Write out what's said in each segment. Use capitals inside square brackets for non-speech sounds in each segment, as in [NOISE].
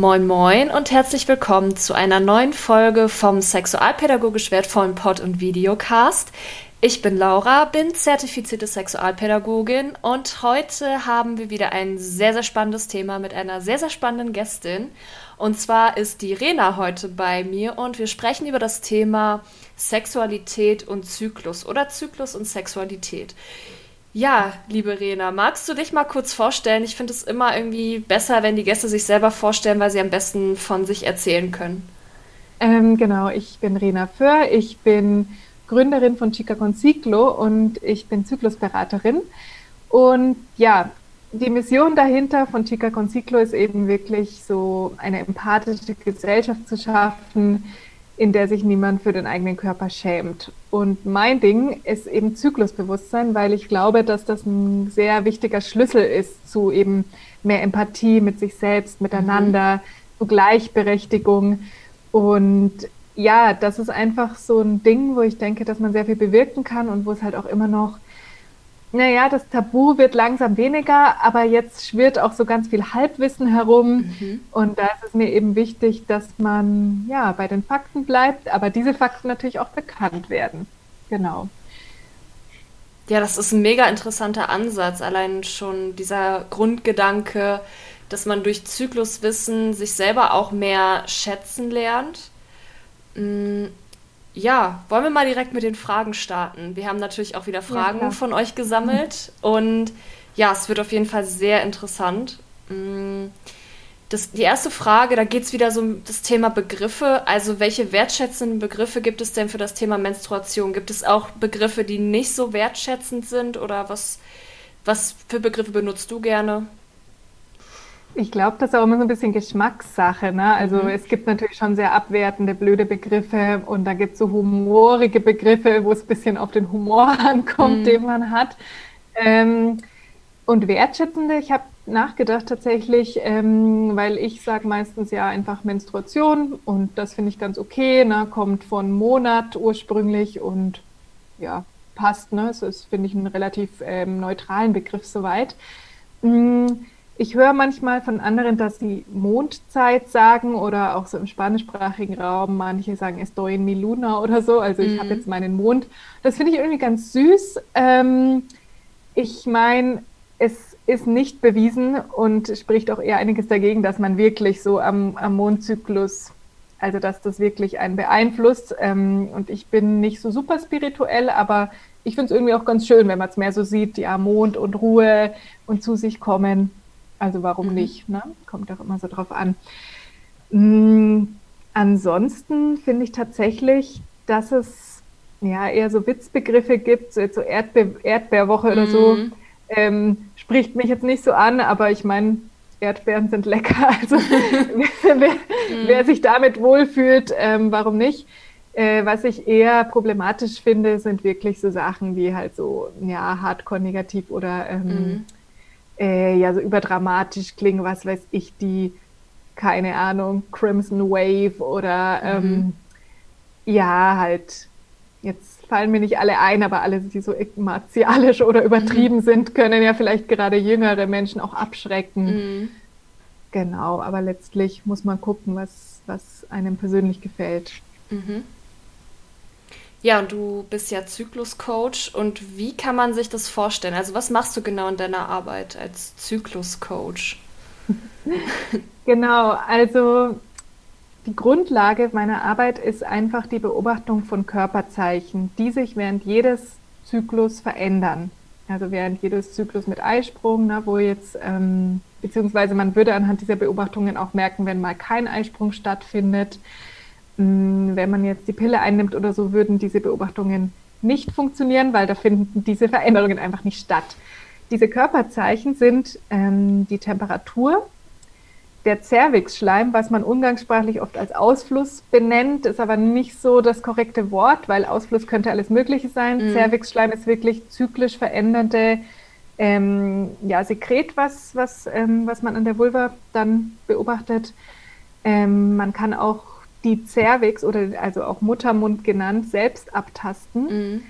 Moin Moin und herzlich willkommen zu einer neuen Folge vom sexualpädagogisch wertvollen Pod- und Videocast. Ich bin Laura, bin zertifizierte Sexualpädagogin und heute haben wir wieder ein sehr, sehr spannendes Thema mit einer sehr, sehr spannenden Gästin. Und zwar ist die Rena heute bei mir und wir sprechen über das Thema Sexualität und Zyklus oder Zyklus und Sexualität. Ja, liebe Rena, magst du dich mal kurz vorstellen? Ich finde es immer irgendwie besser, wenn die Gäste sich selber vorstellen, weil sie am besten von sich erzählen können. Ähm, genau, ich bin Rena Föhr, ich bin Gründerin von Chica con Ciclo und ich bin Zyklusberaterin. Und ja, die Mission dahinter von Chica con Ciclo ist eben wirklich so eine empathische Gesellschaft zu schaffen, in der sich niemand für den eigenen Körper schämt. Und mein Ding ist eben Zyklusbewusstsein, weil ich glaube, dass das ein sehr wichtiger Schlüssel ist zu eben mehr Empathie mit sich selbst, miteinander, mhm. zu Gleichberechtigung. Und ja, das ist einfach so ein Ding, wo ich denke, dass man sehr viel bewirken kann und wo es halt auch immer noch naja, das Tabu wird langsam weniger, aber jetzt schwirrt auch so ganz viel Halbwissen herum. Mhm. Und da ist es mir eben wichtig, dass man ja bei den Fakten bleibt, aber diese Fakten natürlich auch bekannt werden. Genau. Ja, das ist ein mega interessanter Ansatz. Allein schon dieser Grundgedanke, dass man durch Zykluswissen sich selber auch mehr schätzen lernt. Ja, wollen wir mal direkt mit den Fragen starten. Wir haben natürlich auch wieder Fragen ja, von euch gesammelt und ja, es wird auf jeden Fall sehr interessant. Mm, das, die erste Frage, da geht es wieder so um das Thema Begriffe. Also welche wertschätzenden Begriffe gibt es denn für das Thema Menstruation? Gibt es auch Begriffe, die nicht so wertschätzend sind oder was, was für Begriffe benutzt du gerne? Ich glaube, das ist auch immer so ein bisschen Geschmackssache. Ne? Also mhm. es gibt natürlich schon sehr abwertende, blöde Begriffe und da gibt es so humorige Begriffe, wo es ein bisschen auf den Humor [LAUGHS] ankommt, mhm. den man hat. Ähm, und wertschätzende, ich habe nachgedacht tatsächlich, ähm, weil ich sage meistens ja einfach Menstruation und das finde ich ganz okay, ne? kommt von Monat ursprünglich und ja, passt. Ne? Das ist, finde ich, einen relativ ähm, neutralen Begriff soweit. Mhm ich höre manchmal von anderen, dass sie Mondzeit sagen oder auch so im spanischsprachigen Raum, manche sagen estoy en mi luna oder so, also ich mhm. habe jetzt meinen Mond. Das finde ich irgendwie ganz süß. Ähm, ich meine, es ist nicht bewiesen und spricht auch eher einiges dagegen, dass man wirklich so am, am Mondzyklus, also dass das wirklich einen beeinflusst. Ähm, und ich bin nicht so super spirituell, aber ich finde es irgendwie auch ganz schön, wenn man es mehr so sieht, ja, Mond und Ruhe und zu sich kommen. Also warum mhm. nicht? Ne? Kommt doch immer so drauf an. Mhm. Ansonsten finde ich tatsächlich, dass es ja eher so Witzbegriffe gibt, so, so Erdbe Erdbeerwoche mhm. oder so. Mhm. Ähm, spricht mich jetzt nicht so an, aber ich meine, Erdbeeren sind lecker. [LAUGHS] Also wer, wer, wer, mhm. sich damit wohlfühlt, ähm, warum nicht? Äh, was ich eher problematisch finde, sind wirklich so Sachen wie halt so, ja, hardcore-negativ oder ähm, mhm äh, ja so überdramatisch klingen, was weiß ich, die, keine Ahnung, Crimson Wave oder ähm, mhm. ja, halt, jetzt fallen mir nicht alle ein, aber alle, die so martialisch oder übertrieben mhm. sind, können ja vielleicht gerade jüngere Menschen auch abschrecken. Mhm. Genau, aber letztlich muss man gucken, was, was einem persönlich gefällt. Mhm. Ja, und du bist ja Zykluscoach. Und wie kann man sich das vorstellen? Also, was machst du genau in deiner Arbeit als Zykluscoach? [LAUGHS] genau, also die Grundlage meiner Arbeit ist einfach die Beobachtung von Körperzeichen, die sich während jedes Zyklus verändern. Also während jedes Zyklus mit Eisprung, ne, wo jetzt, ähm, beziehungsweise man würde anhand dieser Beobachtungen auch merken, wenn mal kein Eisprung stattfindet wenn man jetzt die Pille einnimmt oder so, würden diese Beobachtungen nicht funktionieren, weil da finden diese Veränderungen einfach nicht statt. Diese Körperzeichen sind ähm, die Temperatur, der Zervixschleim, was man umgangssprachlich oft als Ausfluss benennt, ist aber nicht so das korrekte Wort, weil Ausfluss könnte alles Mögliche sein. Mhm. Zervixschleim ist wirklich zyklisch verändernde ähm, ja, Sekret, was, was, ähm, was man an der Vulva dann beobachtet. Ähm, man kann auch die Cervix oder also auch Muttermund genannt selbst abtasten. Mhm.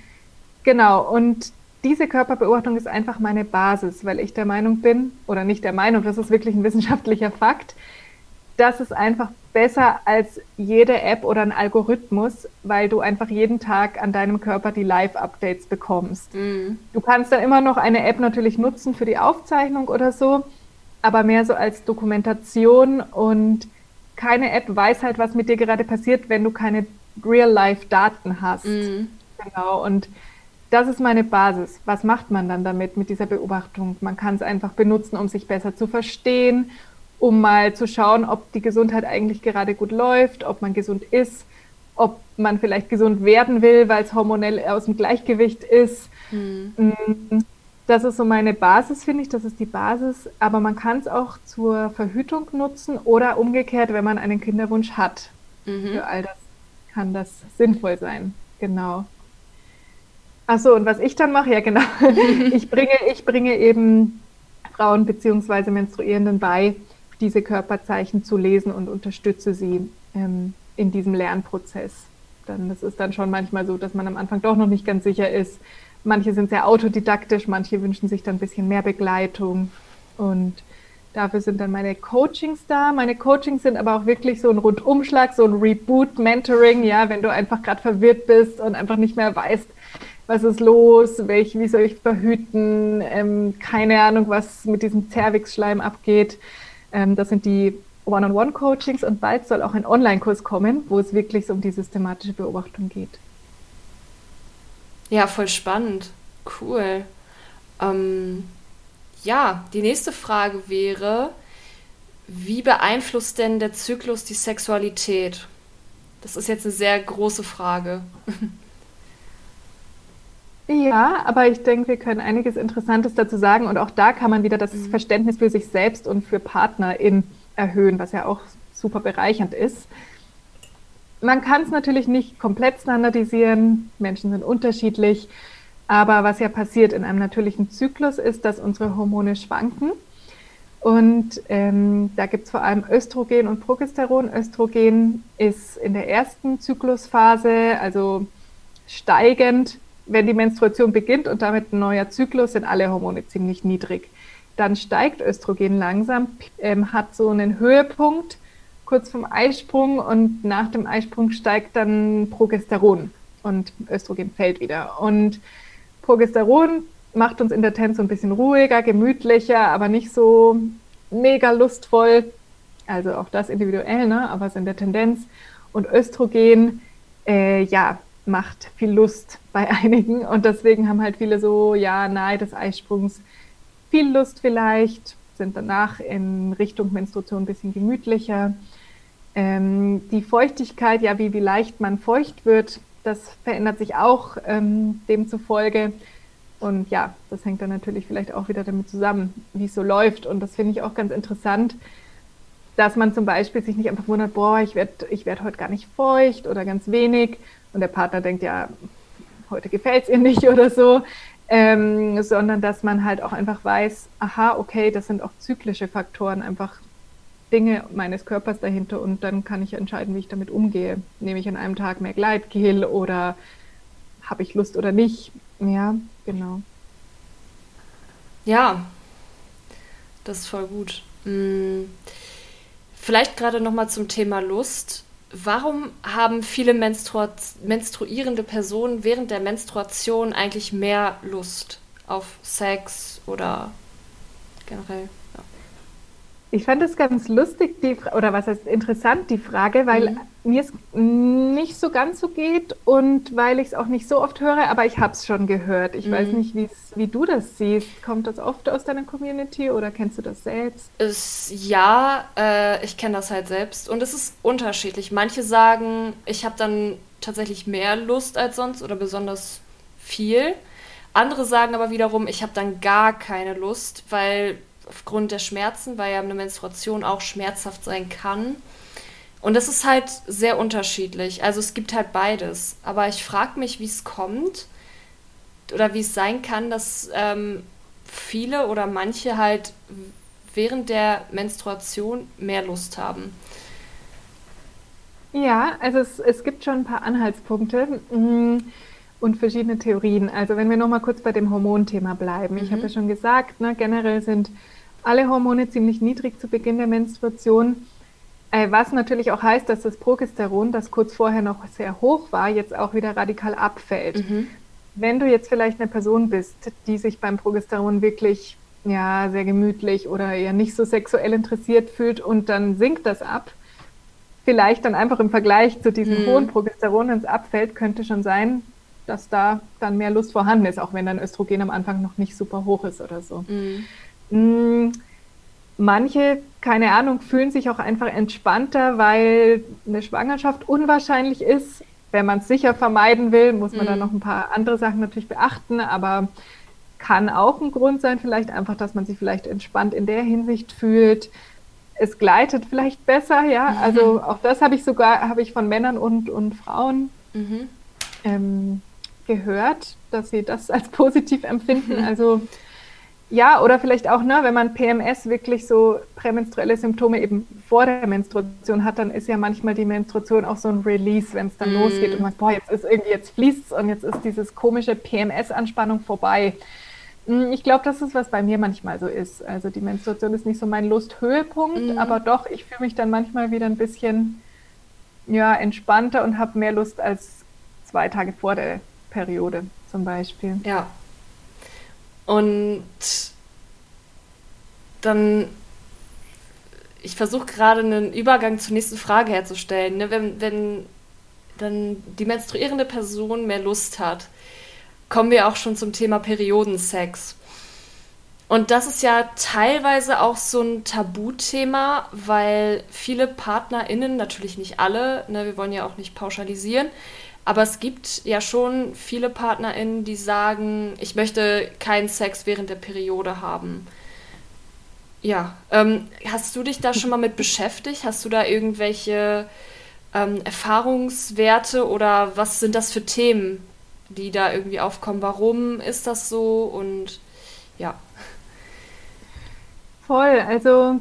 Genau, und diese Körperbeobachtung ist einfach meine Basis, weil ich der Meinung bin, oder nicht der Meinung, das ist wirklich ein wissenschaftlicher Fakt, das ist einfach besser als jede App oder ein Algorithmus, weil du einfach jeden Tag an deinem Körper die Live-Updates bekommst. Mhm. Du kannst dann immer noch eine App natürlich nutzen für die Aufzeichnung oder so, aber mehr so als Dokumentation und keine App weiß halt, was mit dir gerade passiert, wenn du keine Real-Life-Daten hast. Mhm. Genau. Und das ist meine Basis. Was macht man dann damit mit dieser Beobachtung? Man kann es einfach benutzen, um sich besser zu verstehen, um mal zu schauen, ob die Gesundheit eigentlich gerade gut läuft, ob man gesund ist, ob man vielleicht gesund werden will, weil es hormonell aus dem Gleichgewicht ist. Mhm. Das ist so meine Basis, finde ich. Das ist die Basis. Aber man kann es auch zur Verhütung nutzen oder umgekehrt, wenn man einen Kinderwunsch hat. Mhm. Für all das kann das sinnvoll sein. Genau. Achso, und was ich dann mache, ja genau. [LAUGHS] ich, bringe, ich bringe eben Frauen bzw. Menstruierenden bei, diese Körperzeichen zu lesen und unterstütze sie ähm, in diesem Lernprozess. Dann, das ist dann schon manchmal so, dass man am Anfang doch noch nicht ganz sicher ist. Manche sind sehr autodidaktisch, manche wünschen sich dann ein bisschen mehr Begleitung. Und dafür sind dann meine Coachings da. Meine Coachings sind aber auch wirklich so ein Rundumschlag, so ein Reboot-Mentoring, ja, wenn du einfach gerade verwirrt bist und einfach nicht mehr weißt, was ist los, welch, wie soll ich verhüten, ähm, keine Ahnung, was mit diesem Zervixschleim abgeht. Ähm, das sind die One-on-One-Coachings und bald soll auch ein Online-Kurs kommen, wo es wirklich so um die systematische Beobachtung geht. Ja, voll spannend. Cool. Ähm, ja, die nächste Frage wäre, wie beeinflusst denn der Zyklus die Sexualität? Das ist jetzt eine sehr große Frage. Ja, aber ich denke, wir können einiges Interessantes dazu sagen und auch da kann man wieder das mhm. Verständnis für sich selbst und für PartnerInnen erhöhen, was ja auch super bereichernd ist. Man kann es natürlich nicht komplett standardisieren, Menschen sind unterschiedlich, aber was ja passiert in einem natürlichen Zyklus ist, dass unsere Hormone schwanken. Und ähm, da gibt es vor allem Östrogen und Progesteron. Östrogen ist in der ersten Zyklusphase, also steigend, wenn die Menstruation beginnt und damit ein neuer Zyklus, sind alle Hormone ziemlich niedrig. Dann steigt Östrogen langsam, ähm, hat so einen Höhepunkt kurz vom Eisprung und nach dem Eisprung steigt dann Progesteron und Östrogen fällt wieder. Und Progesteron macht uns in der Tenz so ein bisschen ruhiger, gemütlicher, aber nicht so mega lustvoll. Also auch das individuell, ne? aber es ist in der Tendenz. Und Östrogen, äh, ja, macht viel Lust bei [LAUGHS] einigen und deswegen haben halt viele so, ja, nahe des Eisprungs viel Lust vielleicht, sind danach in Richtung Menstruation ein bisschen gemütlicher. Ähm, die Feuchtigkeit, ja, wie, wie leicht man feucht wird, das verändert sich auch ähm, demzufolge. Und ja, das hängt dann natürlich vielleicht auch wieder damit zusammen, wie es so läuft. Und das finde ich auch ganz interessant, dass man zum Beispiel sich nicht einfach wundert, boah, ich werde ich werd heute gar nicht feucht oder ganz wenig, und der Partner denkt, ja, heute gefällt es ihr nicht [LAUGHS] oder so, ähm, sondern dass man halt auch einfach weiß, aha, okay, das sind auch zyklische Faktoren, einfach Dinge meines Körpers dahinter und dann kann ich entscheiden, wie ich damit umgehe. Nehme ich an einem Tag mehr Gleitgel oder habe ich Lust oder nicht? Ja, genau. Ja, das ist voll gut. Hm. Vielleicht gerade noch mal zum Thema Lust. Warum haben viele Menstru menstruierende Personen während der Menstruation eigentlich mehr Lust auf Sex oder generell? Ich fand es ganz lustig, die, oder was heißt interessant, die Frage, weil mhm. mir es nicht so ganz so geht und weil ich es auch nicht so oft höre, aber ich habe es schon gehört. Ich mhm. weiß nicht, wie du das siehst. Kommt das oft aus deiner Community oder kennst du das selbst? Es, ja, äh, ich kenne das halt selbst und es ist unterschiedlich. Manche sagen, ich habe dann tatsächlich mehr Lust als sonst oder besonders viel. Andere sagen aber wiederum, ich habe dann gar keine Lust, weil aufgrund der Schmerzen, weil ja eine Menstruation auch schmerzhaft sein kann. Und das ist halt sehr unterschiedlich. Also es gibt halt beides. Aber ich frage mich, wie es kommt oder wie es sein kann, dass ähm, viele oder manche halt während der Menstruation mehr Lust haben. Ja, also es, es gibt schon ein paar Anhaltspunkte mm, und verschiedene Theorien. Also wenn wir nochmal kurz bei dem Hormonthema bleiben. Mhm. Ich habe ja schon gesagt, ne, generell sind alle Hormone ziemlich niedrig zu Beginn der Menstruation. Äh, was natürlich auch heißt, dass das Progesteron, das kurz vorher noch sehr hoch war, jetzt auch wieder radikal abfällt. Mhm. Wenn du jetzt vielleicht eine Person bist, die sich beim Progesteron wirklich ja, sehr gemütlich oder eher nicht so sexuell interessiert fühlt und dann sinkt das ab, vielleicht dann einfach im Vergleich zu diesem mhm. hohen Progesteron, wenn es abfällt, könnte schon sein, dass da dann mehr Lust vorhanden ist, auch wenn dann Östrogen am Anfang noch nicht super hoch ist oder so. Mhm. Mm, manche, keine Ahnung, fühlen sich auch einfach entspannter, weil eine Schwangerschaft unwahrscheinlich ist. Wenn man es sicher vermeiden will, muss man mhm. dann noch ein paar andere Sachen natürlich beachten, aber kann auch ein Grund sein, vielleicht einfach, dass man sich vielleicht entspannt in der Hinsicht fühlt. Es gleitet vielleicht besser, ja. Mhm. Also auch das habe ich sogar, habe ich von Männern und, und Frauen mhm. ähm, gehört, dass sie das als positiv empfinden. [LAUGHS] Also ja, oder vielleicht auch, ne, wenn man PMS wirklich so prämenstruelle Symptome eben vor der Menstruation hat, dann ist ja manchmal die Menstruation auch so ein Release, wenn es dann mm. losgeht und man, boah, jetzt ist irgendwie, jetzt fließt und jetzt ist dieses komische PMS-Anspannung vorbei. Hm, ich glaube, das ist, was bei mir manchmal so ist. Also die Menstruation ist nicht so mein Lusthöhepunkt, mm. aber doch, ich fühle mich dann manchmal wieder ein bisschen ja, entspannter und habe mehr Lust als zwei Tage vor der Periode zum Beispiel. Ja. Und dann, ich versuche gerade einen Übergang zur nächsten Frage herzustellen. Ne? Wenn, wenn dann die menstruierende Person mehr Lust hat, kommen wir auch schon zum Thema Periodensex. Und das ist ja teilweise auch so ein Tabuthema, weil viele PartnerInnen, natürlich nicht alle, ne, wir wollen ja auch nicht pauschalisieren, aber es gibt ja schon viele PartnerInnen, die sagen, ich möchte keinen Sex während der Periode haben. Ja, ähm, hast du dich da schon mal mit beschäftigt? Hast du da irgendwelche ähm, Erfahrungswerte oder was sind das für Themen, die da irgendwie aufkommen. Warum ist das so und ja. Voll, also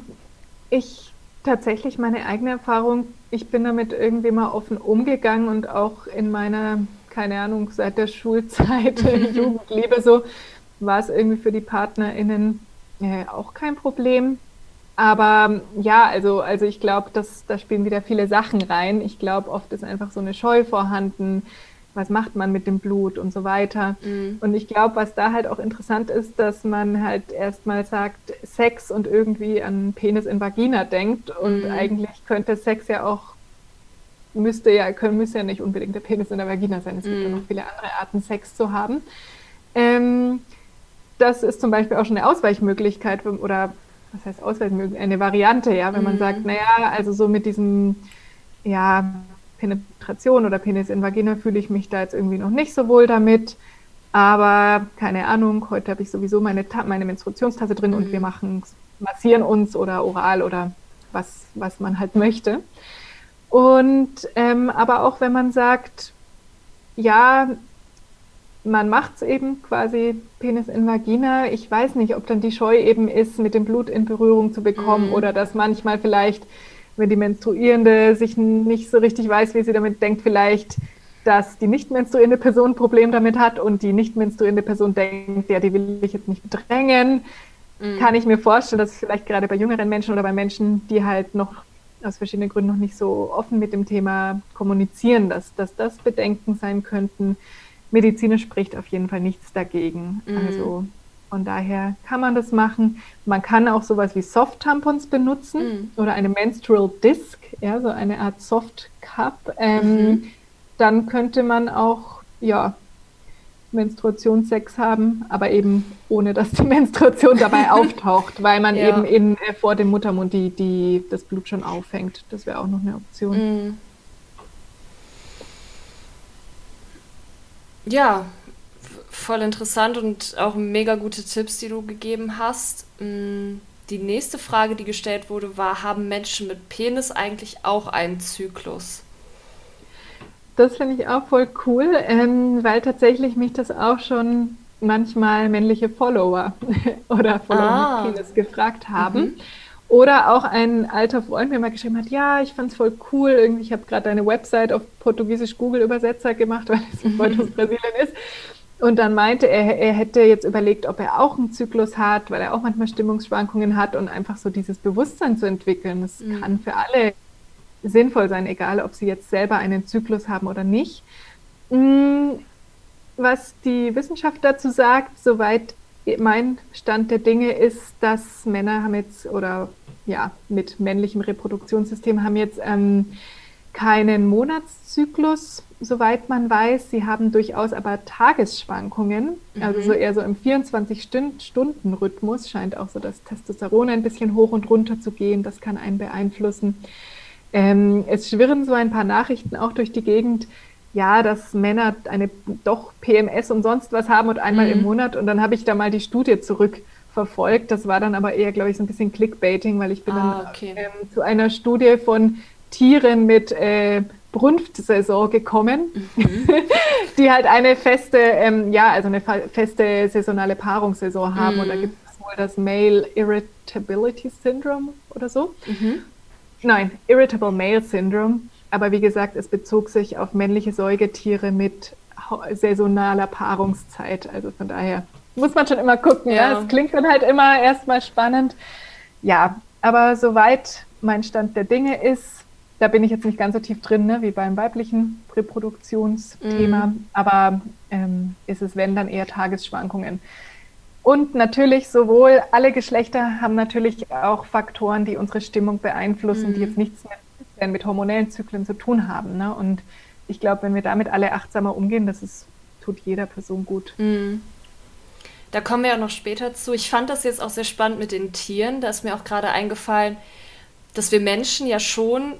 ich tatsächlich meine eigene Erfahrung, ich bin damit irgendwie mal offen umgegangen und auch in meiner, keine Ahnung, seit der Schulzeit, [LAUGHS] Jugendliebe so, war es irgendwie für die PartnerInnen äh, auch kein Problem. Aber ja, also, also ich glaube, da spielen wieder viele Sachen rein. Ich glaube, oft ist einfach so eine Scheu vorhanden was macht man mit dem Blut und so weiter. Mhm. Und ich glaube, was da halt auch interessant ist, dass man halt erstmal sagt, Sex und irgendwie an Penis in Vagina denkt. Und mhm. eigentlich könnte Sex ja auch, müsste ja, können, müsste ja nicht unbedingt der Penis in der Vagina sein. Es mhm. gibt ja mhm. noch viele andere Arten, Sex zu haben. Ähm, das ist zum Beispiel auch schon eine Ausweichmöglichkeit oder was heißt Ausweichmöglichkeit? Eine Variante, ja, wenn man mhm. sagt, naja, also so mit diesem, ja, Penetration oder Penis in Vagina fühle ich mich da jetzt irgendwie noch nicht so wohl damit. Aber keine Ahnung, heute habe ich sowieso meine, meine Menstruationstasse drin mhm. und wir machen, massieren uns oder oral oder was, was man halt möchte. Und ähm, aber auch wenn man sagt, ja, man macht es eben quasi Penis in Vagina. Ich weiß nicht, ob dann die Scheu eben ist, mit dem Blut in Berührung zu bekommen mhm. oder dass manchmal vielleicht wenn die Menstruierende sich nicht so richtig weiß, wie sie damit denkt, vielleicht, dass die nicht menstruierende Person ein Problem damit hat und die nicht menstruierende Person denkt, ja, die will ich jetzt nicht bedrängen, mhm. kann ich mir vorstellen, dass vielleicht gerade bei jüngeren Menschen oder bei Menschen, die halt noch aus verschiedenen Gründen noch nicht so offen mit dem Thema kommunizieren, dass, dass das Bedenken sein könnten. Medizinisch spricht auf jeden Fall nichts dagegen. Mhm. Also von daher kann man das machen. Man kann auch sowas wie Soft-Tampons benutzen mhm. oder eine Menstrual Disc, ja, so eine Art Soft Cup. Ähm, mhm. Dann könnte man auch, ja, Menstruationssex haben, aber eben ohne, dass die [LAUGHS] Menstruation dabei auftaucht, weil man ja. eben in, äh, vor dem Muttermund die, die, das Blut schon auffängt. Das wäre auch noch eine Option. Mhm. Ja, voll interessant und auch mega gute Tipps, die du gegeben hast. Mm, die nächste Frage, die gestellt wurde, war, haben Menschen mit Penis eigentlich auch einen Zyklus? Das finde ich auch voll cool, ähm, weil tatsächlich mich das auch schon manchmal männliche Follower [LAUGHS] oder Follower ah. mit Penis gefragt haben. Mhm. Oder auch ein alter Freund mir mal geschrieben hat, ja, ich fand es voll cool, irgendwie, ich habe gerade eine Website auf Portugiesisch Google Übersetzer gemacht, [LAUGHS] weil es Freund aus Brasilien ist. Und dann meinte er, er hätte jetzt überlegt, ob er auch einen Zyklus hat, weil er auch manchmal Stimmungsschwankungen hat und einfach so dieses Bewusstsein zu entwickeln. Das mhm. kann für alle sinnvoll sein, egal ob sie jetzt selber einen Zyklus haben oder nicht. Mm, was die Wissenschaft dazu sagt, soweit mein Stand der Dinge ist, dass Männer haben jetzt oder ja mit männlichem Reproduktionssystem haben jetzt ähm, keinen Monatszyklus, soweit man weiß. Sie haben durchaus aber Tagesschwankungen, mhm. also so eher so im 24-Stunden-Rhythmus scheint auch so das Testosteron ein bisschen hoch und runter zu gehen. Das kann einen beeinflussen. Ähm, es schwirren so ein paar Nachrichten auch durch die Gegend, ja, dass Männer eine doch PMS und sonst was haben und einmal mhm. im Monat. Und dann habe ich da mal die Studie zurückverfolgt. Das war dann aber eher, glaube ich, so ein bisschen Clickbaiting, weil ich bin ah, dann okay. ähm, zu einer Studie von Tieren mit äh, Brunftsaison gekommen, mhm. [LAUGHS] die halt eine feste, ähm, ja, also eine feste saisonale Paarungssaison haben. Mhm. Und da gibt es wohl das Male Irritability Syndrome oder so. Mhm. Nein, Irritable Male Syndrome. Aber wie gesagt, es bezog sich auf männliche Säugetiere mit saisonaler Paarungszeit. Also von daher muss man schon immer gucken. Ja. ja. Es klingt dann halt immer erstmal spannend. Ja, aber soweit mein Stand der Dinge ist, da bin ich jetzt nicht ganz so tief drin, ne, wie beim weiblichen Reproduktionsthema, mm. aber ähm, ist es, wenn, dann eher Tagesschwankungen. Und natürlich sowohl alle Geschlechter haben natürlich auch Faktoren, die unsere Stimmung beeinflussen, mm. die jetzt nichts mit, mit hormonellen Zyklen zu tun haben. Ne? Und ich glaube, wenn wir damit alle achtsamer umgehen, das ist, tut jeder Person gut. Mm. Da kommen wir auch noch später zu. Ich fand das jetzt auch sehr spannend mit den Tieren. Da ist mir auch gerade eingefallen, dass wir Menschen ja schon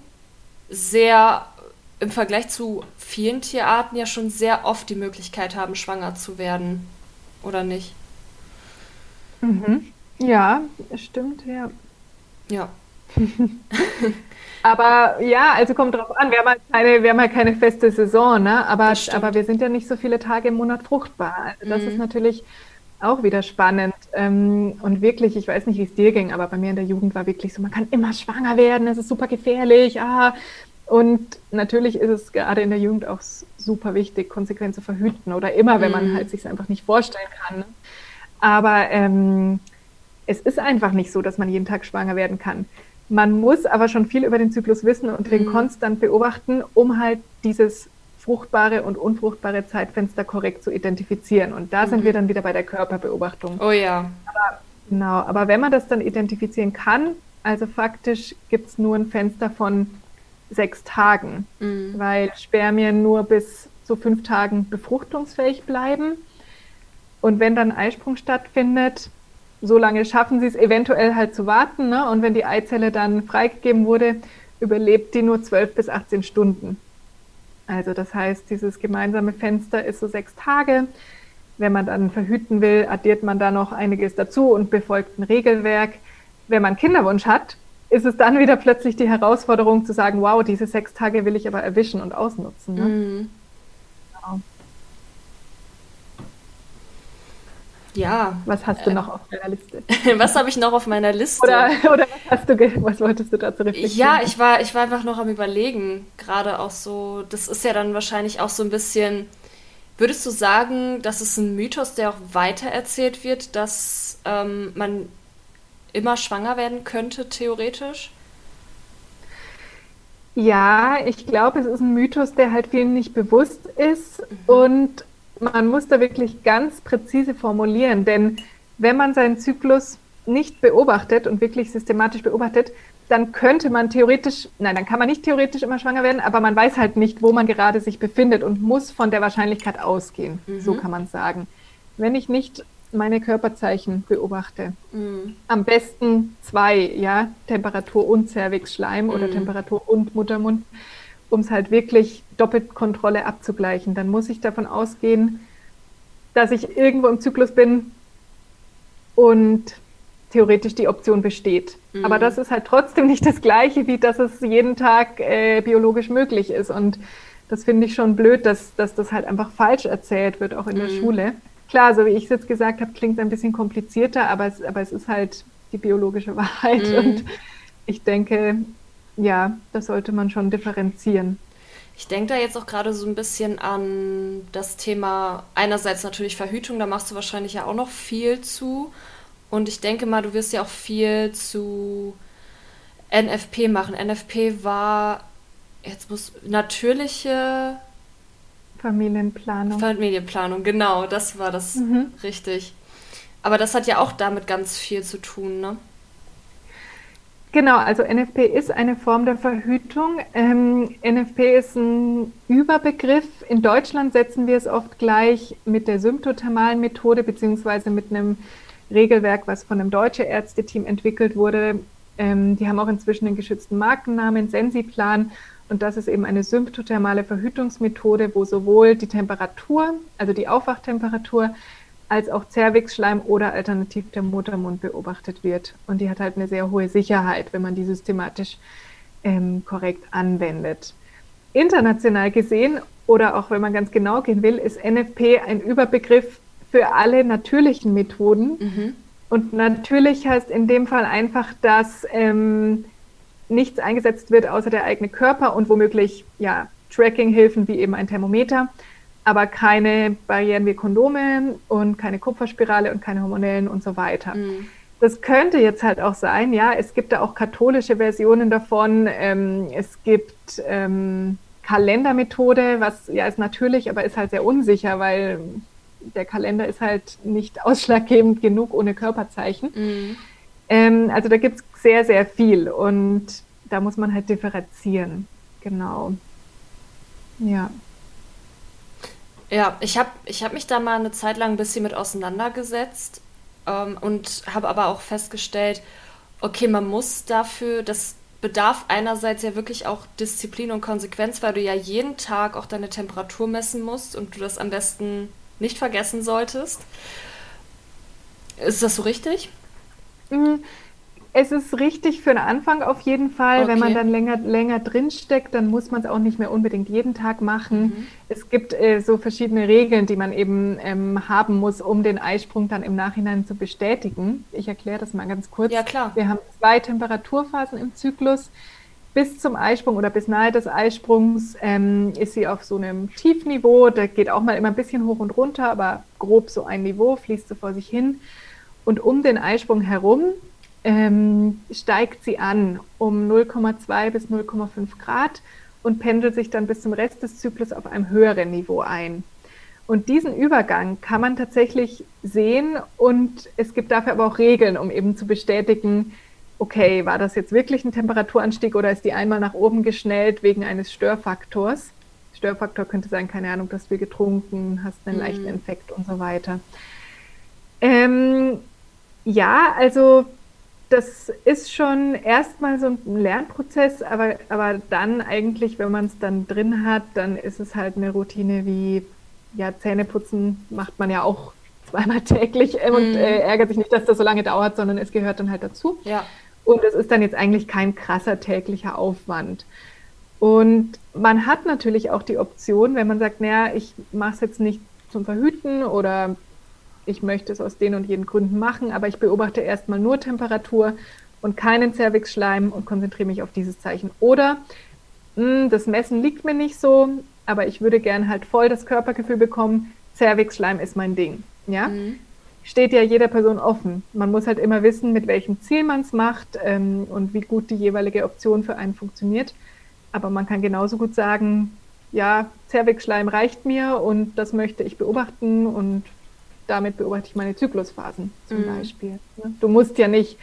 sehr im Vergleich zu vielen Tierarten ja schon sehr oft die Möglichkeit haben, schwanger zu werden. Oder nicht? Mhm. Ja, stimmt, ja. Ja. [LAUGHS] aber ja, also kommt drauf an, wir haben halt keine, wir haben halt keine feste Saison, ne? Aber, aber wir sind ja nicht so viele Tage im Monat fruchtbar. Also das mhm. ist natürlich auch wieder spannend. Ähm, und wirklich, ich weiß nicht, wie es dir ging, aber bei mir in der Jugend war wirklich so, man kann immer schwanger werden, es ist super gefährlich. Ah. Und natürlich ist es gerade in der Jugend auch super wichtig, konsequent zu verhüten oder immer, wenn man mhm. halt sich einfach nicht vorstellen kann. Aber ähm, es ist einfach nicht so, dass man jeden Tag schwanger werden kann. Man muss aber schon viel über den Zyklus wissen und den mhm. konstant beobachten, um halt dieses fruchtbare und unfruchtbare Zeitfenster korrekt zu identifizieren. Und da mhm. sind wir dann wieder bei der Körperbeobachtung. Oh ja. Aber, genau, aber wenn man das dann identifizieren kann, also faktisch gibt es nur ein Fenster von sechs Tagen, mhm. weil Spermien nur bis zu fünf Tagen befruchtungsfähig bleiben. Und wenn dann Eisprung stattfindet, so lange schaffen sie es eventuell halt zu warten. Ne? Und wenn die Eizelle dann freigegeben wurde, überlebt die nur zwölf bis 18 Stunden. Also das heißt, dieses gemeinsame Fenster ist so sechs Tage. Wenn man dann verhüten will, addiert man da noch einiges dazu und befolgt ein Regelwerk. Wenn man Kinderwunsch hat, ist es dann wieder plötzlich die Herausforderung zu sagen, wow, diese sechs Tage will ich aber erwischen und ausnutzen. Ne? Mhm. Genau. Ja. Was hast du äh, noch auf deiner Liste? [LAUGHS] was habe ich noch auf meiner Liste? Oder, [LAUGHS] oder was hast du, was wolltest du dazu reflektieren? Ja, ich war, ich war einfach noch am überlegen, gerade auch so, das ist ja dann wahrscheinlich auch so ein bisschen, würdest du sagen, dass es ein Mythos, der auch weitererzählt wird, dass ähm, man immer schwanger werden könnte, theoretisch? Ja, ich glaube, es ist ein Mythos, der halt vielen nicht bewusst ist mhm. und man muss da wirklich ganz präzise formulieren, denn wenn man seinen Zyklus nicht beobachtet und wirklich systematisch beobachtet, dann könnte man theoretisch, nein, dann kann man nicht theoretisch immer schwanger werden, aber man weiß halt nicht, wo man gerade sich befindet und muss von der Wahrscheinlichkeit ausgehen. Mhm. So kann man sagen. Wenn ich nicht meine Körperzeichen beobachte, mhm. am besten zwei, ja, Temperatur und Cervixschleim mhm. oder Temperatur und Muttermund, um es halt wirklich Doppelkontrolle abzugleichen. Dann muss ich davon ausgehen, dass ich irgendwo im Zyklus bin und theoretisch die Option besteht. Mhm. Aber das ist halt trotzdem nicht das Gleiche, wie dass es jeden Tag äh, biologisch möglich ist. Und das finde ich schon blöd, dass, dass das halt einfach falsch erzählt wird, auch in mhm. der Schule. Klar, so wie ich es jetzt gesagt habe, klingt es ein bisschen komplizierter, aber es, aber es ist halt die biologische [LAUGHS] Wahrheit. Mhm. Und ich denke, ja, das sollte man schon differenzieren. Ich denke da jetzt auch gerade so ein bisschen an das Thema, einerseits natürlich Verhütung, da machst du wahrscheinlich ja auch noch viel zu. Und ich denke mal, du wirst ja auch viel zu NFP machen. NFP war jetzt muss natürliche Familienplanung. Familienplanung, genau, das war das mhm. richtig. Aber das hat ja auch damit ganz viel zu tun, ne? Genau, also NFP ist eine Form der Verhütung. Ähm, NFP ist ein Überbegriff. In Deutschland setzen wir es oft gleich mit der symptothermalen Methode beziehungsweise mit einem Regelwerk, was von einem deutschen Ärzteteam entwickelt wurde. Ähm, die haben auch inzwischen einen geschützten Markennamen, Sensiplan. Und das ist eben eine symptothermale Verhütungsmethode, wo sowohl die Temperatur, also die Aufwachtemperatur, als auch Zervixschleim oder alternativ der Muttermund beobachtet wird. Und die hat halt eine sehr hohe Sicherheit, wenn man die systematisch ähm, korrekt anwendet. International gesehen oder auch wenn man ganz genau gehen will, ist NFP ein Überbegriff für alle natürlichen Methoden. Mhm. Und natürlich heißt in dem Fall einfach, dass ähm, nichts eingesetzt wird außer der eigene Körper und womöglich ja, Tracking-Hilfen wie eben ein Thermometer aber keine Barrieren wie Kondome und keine Kupferspirale und keine hormonellen und so weiter. Mhm. Das könnte jetzt halt auch sein, ja, es gibt da auch katholische Versionen davon. Ähm, es gibt ähm, Kalendermethode, was ja ist natürlich, aber ist halt sehr unsicher, weil der Kalender ist halt nicht [LAUGHS] ausschlaggebend genug ohne Körperzeichen. Mhm. Ähm, also da gibt es sehr, sehr viel und da muss man halt differenzieren. Genau. Ja. Ja, ich habe ich hab mich da mal eine Zeit lang ein bisschen mit auseinandergesetzt ähm, und habe aber auch festgestellt, okay, man muss dafür, das bedarf einerseits ja wirklich auch Disziplin und Konsequenz, weil du ja jeden Tag auch deine Temperatur messen musst und du das am besten nicht vergessen solltest. Ist das so richtig? Mhm. Es ist richtig für den Anfang auf jeden Fall. Okay. Wenn man dann länger, länger drinsteckt, dann muss man es auch nicht mehr unbedingt jeden Tag machen. Mhm. Es gibt äh, so verschiedene Regeln, die man eben ähm, haben muss, um den Eisprung dann im Nachhinein zu bestätigen. Ich erkläre das mal ganz kurz. Ja, klar. Wir haben zwei Temperaturphasen im Zyklus. Bis zum Eisprung oder bis nahe des Eisprungs ähm, ist sie auf so einem Tiefniveau. Da geht auch mal immer ein bisschen hoch und runter, aber grob so ein Niveau, fließt so vor sich hin. Und um den Eisprung herum ähm, steigt sie an um 0,2 bis 0,5 Grad und pendelt sich dann bis zum Rest des Zyklus auf einem höheren Niveau ein. Und diesen Übergang kann man tatsächlich sehen und es gibt dafür aber auch Regeln, um eben zu bestätigen, okay, war das jetzt wirklich ein Temperaturanstieg oder ist die einmal nach oben geschnellt wegen eines Störfaktors? Störfaktor könnte sein, keine Ahnung, dass wir getrunken, hast einen mhm. leichten Infekt und so weiter. Ähm, ja, also das ist schon erstmal so ein Lernprozess, aber, aber dann eigentlich, wenn man es dann drin hat, dann ist es halt eine Routine wie, ja, Zähneputzen macht man ja auch [LAUGHS] zweimal täglich mhm. und äh, ärgert sich nicht, dass das so lange dauert, sondern es gehört dann halt dazu. Ja. Und es ist dann jetzt eigentlich kein krasser täglicher Aufwand. Und man hat natürlich auch die Option, wenn man sagt, naja, ich mache es jetzt nicht zum Verhüten oder ich möchte es aus den und jenen Gründen machen, aber ich beobachte erstmal nur Temperatur und keinen Cervixschleim und konzentriere mich auf dieses Zeichen. Oder mh, hm, das Messen liegt mir nicht so, aber ich würde gern halt voll das Körpergefühl bekommen, Cervixschleim ist mein Ding. Ja? Mhm. Steht ja jeder Person offen. Man muss halt immer wissen, mit welchem Ziel man es macht ähm, und wie gut die jeweilige Option für einen funktioniert. Aber man kann genauso gut sagen, ja, Cervixschleim reicht mir und das möchte ich beobachten und damit beobachte ich meine Zyklusphasen zum mhm. Beispiel. Ne? Du musst ja nicht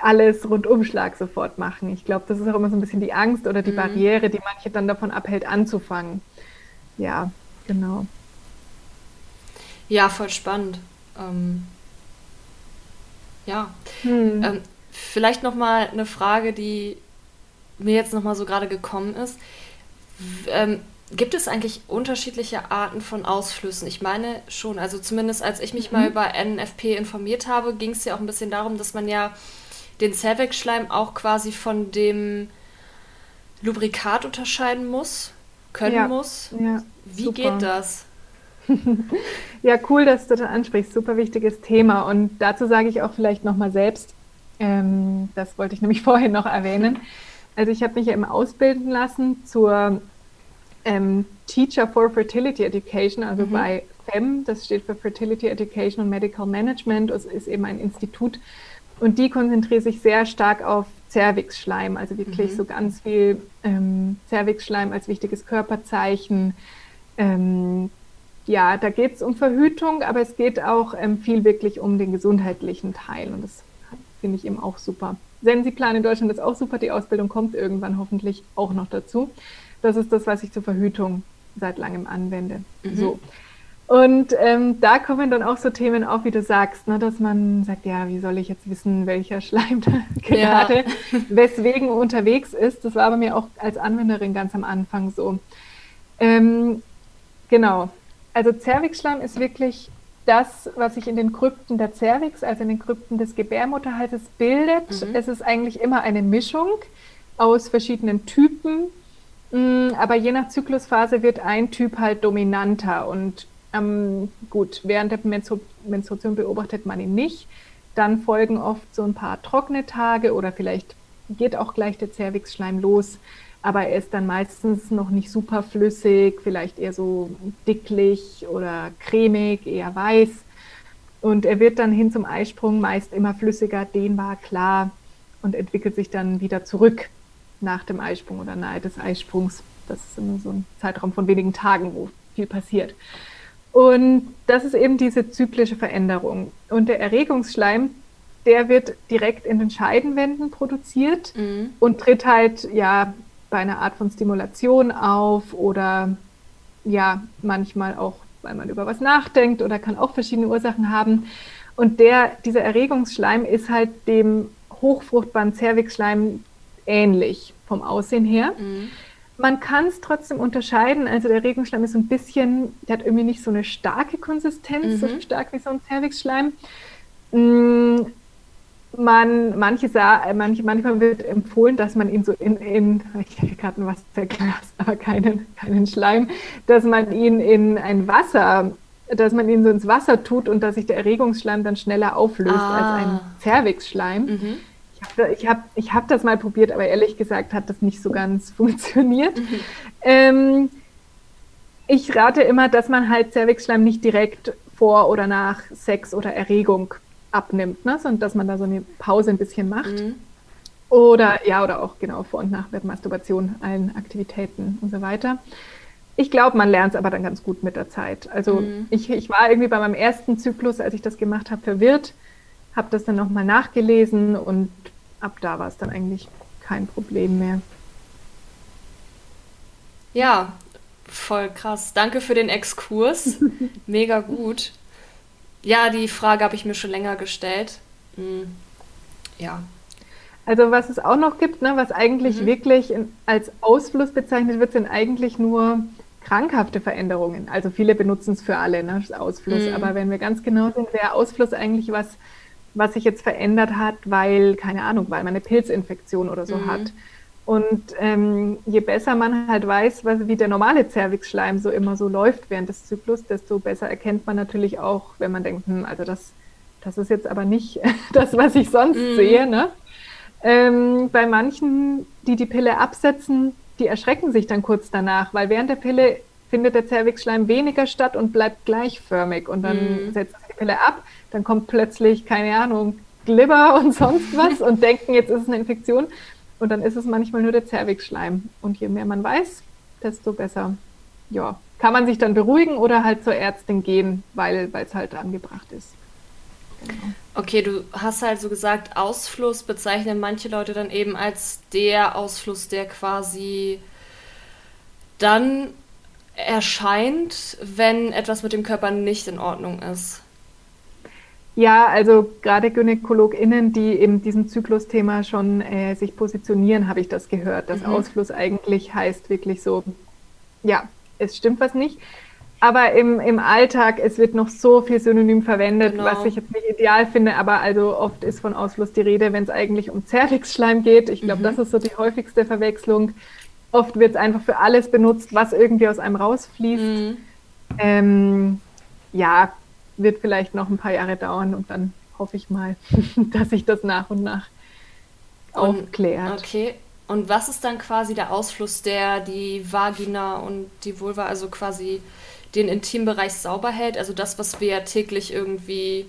alles Rundumschlag sofort machen. Ich glaube, das ist auch immer so ein bisschen die Angst oder die mhm. Barriere, die manche dann davon abhält, anzufangen. Ja, genau. Ja, voll spannend. Ähm, ja. Hm. Ähm, vielleicht noch mal eine Frage, die mir jetzt noch mal so gerade gekommen ist. Ähm, Gibt es eigentlich unterschiedliche Arten von Ausflüssen? Ich meine schon, also zumindest als ich mich mhm. mal über NFP informiert habe, ging es ja auch ein bisschen darum, dass man ja den Cervix-Schleim auch quasi von dem Lubrikat unterscheiden muss, können ja. muss. Ja, Wie super. geht das? [LAUGHS] ja, cool, dass du das ansprichst. Super wichtiges Thema. Und dazu sage ich auch vielleicht nochmal selbst, ähm, das wollte ich nämlich [LAUGHS] vorhin noch erwähnen. Also ich habe mich ja immer ausbilden lassen zur ähm, Teacher for Fertility Education, also mhm. bei FEM, das steht für Fertility Education und Medical Management, es ist eben ein Institut und die konzentriert sich sehr stark auf Zervixschleim, also wirklich mhm. so ganz viel ähm, Zervixschleim als wichtiges Körperzeichen. Ähm, ja, da geht es um Verhütung, aber es geht auch ähm, viel wirklich um den gesundheitlichen Teil und das finde ich eben auch super. Sensiplan in Deutschland ist auch super, die Ausbildung kommt irgendwann hoffentlich auch noch dazu. Das ist das, was ich zur Verhütung seit langem anwende. Mhm. So. Und ähm, da kommen dann auch so Themen auf, wie du sagst, ne, dass man sagt, ja, wie soll ich jetzt wissen, welcher Schleim da [LAUGHS] gerade ja. weswegen unterwegs ist. Das war bei mir auch als Anwenderin ganz am Anfang so. Ähm, genau. Also Zervixschleim ist wirklich das, was sich in den Krypten der Cervix, also in den Krypten des Gebärmutterhalses bildet. Mhm. Es ist eigentlich immer eine Mischung aus verschiedenen Typen, aber je nach Zyklusphase wird ein Typ halt dominanter und ähm, gut, während der Menstruation beobachtet man ihn nicht. Dann folgen oft so ein paar trockene Tage oder vielleicht geht auch gleich der Zervixschleim los aber er ist dann meistens noch nicht super flüssig, vielleicht eher so dicklich oder cremig, eher weiß. Und er wird dann hin zum Eisprung meist immer flüssiger, dehnbar, klar und entwickelt sich dann wieder zurück nach dem Eisprung oder nahe des Eisprungs. Das ist immer so ein Zeitraum von wenigen Tagen, wo viel passiert. Und das ist eben diese zyklische Veränderung. Und der Erregungsschleim, der wird direkt in den Scheidenwänden produziert mhm. und tritt halt ja bei einer Art von Stimulation auf oder ja, manchmal auch, weil man über was nachdenkt oder kann auch verschiedene Ursachen haben. Und der, dieser Erregungsschleim ist halt dem hochfruchtbaren Zervixschleim ähnlich vom Aussehen her. Mhm. Man kann es trotzdem unterscheiden. Also der Erregungsschleim ist so ein bisschen, der hat irgendwie nicht so eine starke Konsistenz, mhm. so stark wie so ein Zervixschleim. Mm, man, manche sah, manche, manchmal wird empfohlen, dass man ihn so in, in [LAUGHS] ich hätte gerade ein Wasserglas, aber keinen, keinen Schleim, dass man ihn in ein Wasser, dass man ihn so ins Wasser tut und dass sich der Erregungsschleim dann schneller auflöst ah. als ein Cervixschleim. Mhm. Ich habe ich hab, ich hab das mal probiert, aber ehrlich gesagt hat das nicht so ganz [LAUGHS] funktioniert. Mhm. Ähm, ich rate immer, dass man halt Cervixschleim nicht direkt vor oder nach Sex oder Erregung abnimmt, ne? sondern dass man da so eine Pause ein bisschen macht. Mhm. Oder ja, oder auch genau vor und nach der Masturbation, allen Aktivitäten und so weiter. Ich glaube, man lernt es aber dann ganz gut mit der Zeit. Also mhm. ich, ich war irgendwie bei meinem ersten Zyklus, als ich das gemacht habe, verwirrt, habe das dann nochmal nachgelesen und ab da war es dann eigentlich kein Problem mehr. Ja, voll krass. Danke für den Exkurs. [LAUGHS] Mega gut. Ja, die Frage habe ich mir schon länger gestellt. Hm. Ja. Also was es auch noch gibt, ne, was eigentlich mhm. wirklich in, als Ausfluss bezeichnet wird, sind eigentlich nur krankhafte Veränderungen. Also viele benutzen es für alle, ne, Ausfluss. Mhm. Aber wenn wir ganz genau sind, wäre Ausfluss eigentlich was, was sich jetzt verändert hat, weil, keine Ahnung, weil man eine Pilzinfektion oder so mhm. hat. Und ähm, je besser man halt weiß, was, wie der normale Zervixschleim so immer so läuft während des Zyklus, desto besser erkennt man natürlich auch, wenn man denkt, hm, also das, das ist jetzt aber nicht [LAUGHS] das, was ich sonst mhm. sehe. Ne? Ähm, bei manchen, die die Pille absetzen, die erschrecken sich dann kurz danach, weil während der Pille findet der Zervixschleim weniger statt und bleibt gleichförmig. Und dann mhm. setzt die Pille ab, dann kommt plötzlich, keine Ahnung, Glibber und sonst was und denken, jetzt ist es eine Infektion. Und dann ist es manchmal nur der Zervixschleim. Und je mehr man weiß, desto besser. Ja, kann man sich dann beruhigen oder halt zur Ärztin gehen, weil es halt angebracht ist. Genau. Okay, du hast halt so gesagt, Ausfluss bezeichnen manche Leute dann eben als der Ausfluss, der quasi dann erscheint, wenn etwas mit dem Körper nicht in Ordnung ist. Ja, also gerade GynäkologInnen, die in diesem Zyklusthema schon äh, sich positionieren, habe ich das gehört. dass mhm. Ausfluss eigentlich heißt wirklich so, ja, es stimmt was nicht. Aber im, im Alltag, es wird noch so viel synonym verwendet, genau. was ich jetzt nicht ideal finde, aber also oft ist von Ausfluss die Rede, wenn es eigentlich um Zervixschleim geht. Ich glaube, mhm. das ist so die häufigste Verwechslung. Oft wird es einfach für alles benutzt, was irgendwie aus einem rausfließt. Mhm. Ähm, ja, wird vielleicht noch ein paar Jahre dauern und dann hoffe ich mal, [LAUGHS] dass sich das nach und nach aufklärt. Okay. Und was ist dann quasi der Ausfluss, der die Vagina und die Vulva, also quasi den Intimbereich sauber hält? Also das, was wir täglich irgendwie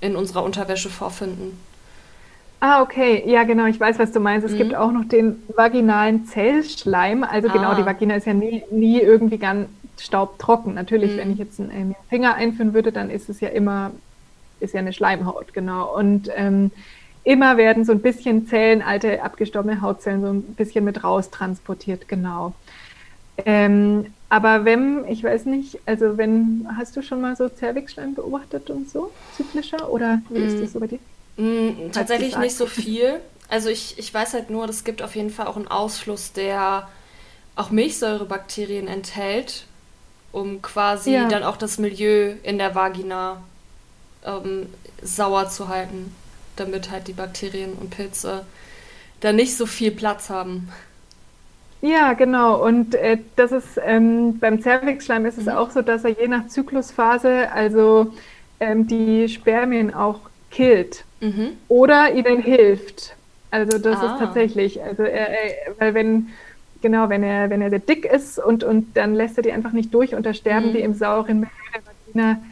in unserer Unterwäsche vorfinden? Ah, okay. Ja, genau. Ich weiß, was du meinst. Es mhm. gibt auch noch den vaginalen Zellschleim. Also genau, ah. genau, die Vagina ist ja nie, nie irgendwie ganz staubtrocken. Natürlich, mhm. wenn ich jetzt einen, äh, Finger einführen würde, dann ist es ja immer, ist ja eine Schleimhaut, genau. Und ähm, immer werden so ein bisschen Zellen, alte abgestorbene Hautzellen, so ein bisschen mit raus transportiert, genau. Ähm, aber wenn, ich weiß nicht, also wenn, hast du schon mal so Zervixschleim beobachtet und so, zyklischer, oder wie ist das so bei dir? Mm, tatsächlich nicht so viel. Also ich, ich weiß halt nur, es gibt auf jeden Fall auch einen Ausfluss, der auch Milchsäurebakterien enthält, um quasi ja. dann auch das Milieu in der Vagina ähm, sauer zu halten, damit halt die Bakterien und Pilze da nicht so viel Platz haben. Ja, genau. Und äh, das ist ähm, beim Zervixschleim ist es mhm. auch so, dass er je nach Zyklusphase also ähm, die Spermien auch killt mhm. oder ihnen hilft. Also das ah. ist tatsächlich, also er, er, weil wenn genau, wenn er wenn er sehr dick ist und und dann lässt er die einfach nicht durch und da sterben mhm. die im sauren Milieu der Vagina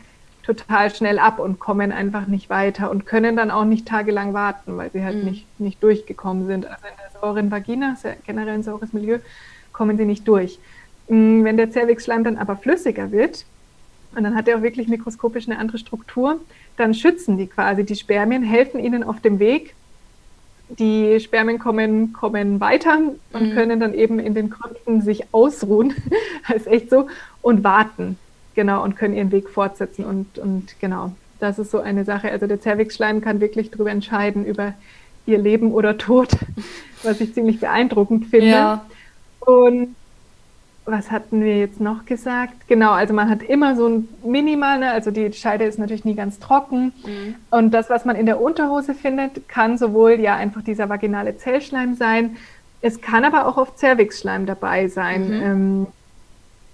total schnell ab und kommen einfach nicht weiter und können dann auch nicht tagelang warten, weil sie halt mhm. nicht nicht durchgekommen sind. Also in der sauren Vagina, ist ja generell ein saures Milieu, kommen sie nicht durch. Mm, wenn der Zervixschleim dann aber flüssiger wird, und dann hat er auch wirklich mikroskopisch eine andere Struktur, dann schützen die quasi die Spermien, helfen ihnen auf dem Weg. Die Spermien kommen, kommen weiter und mhm. können dann eben in den Krümpfen sich ausruhen, das [LAUGHS] ist echt so, und warten, genau, und können ihren Weg fortsetzen. Und, und genau, das ist so eine Sache. Also der Zervixschleim kann wirklich darüber entscheiden, über ihr Leben oder Tod, [LAUGHS] was ich ziemlich beeindruckend finde. Ja. Und was hatten wir jetzt noch gesagt? Genau, also man hat immer so ein minimal, ne? also die Scheide ist natürlich nie ganz trocken. Mhm. Und das, was man in der Unterhose findet, kann sowohl ja einfach dieser vaginale Zellschleim sein, es kann aber auch oft Zervixschleim dabei sein. Mhm. Ähm,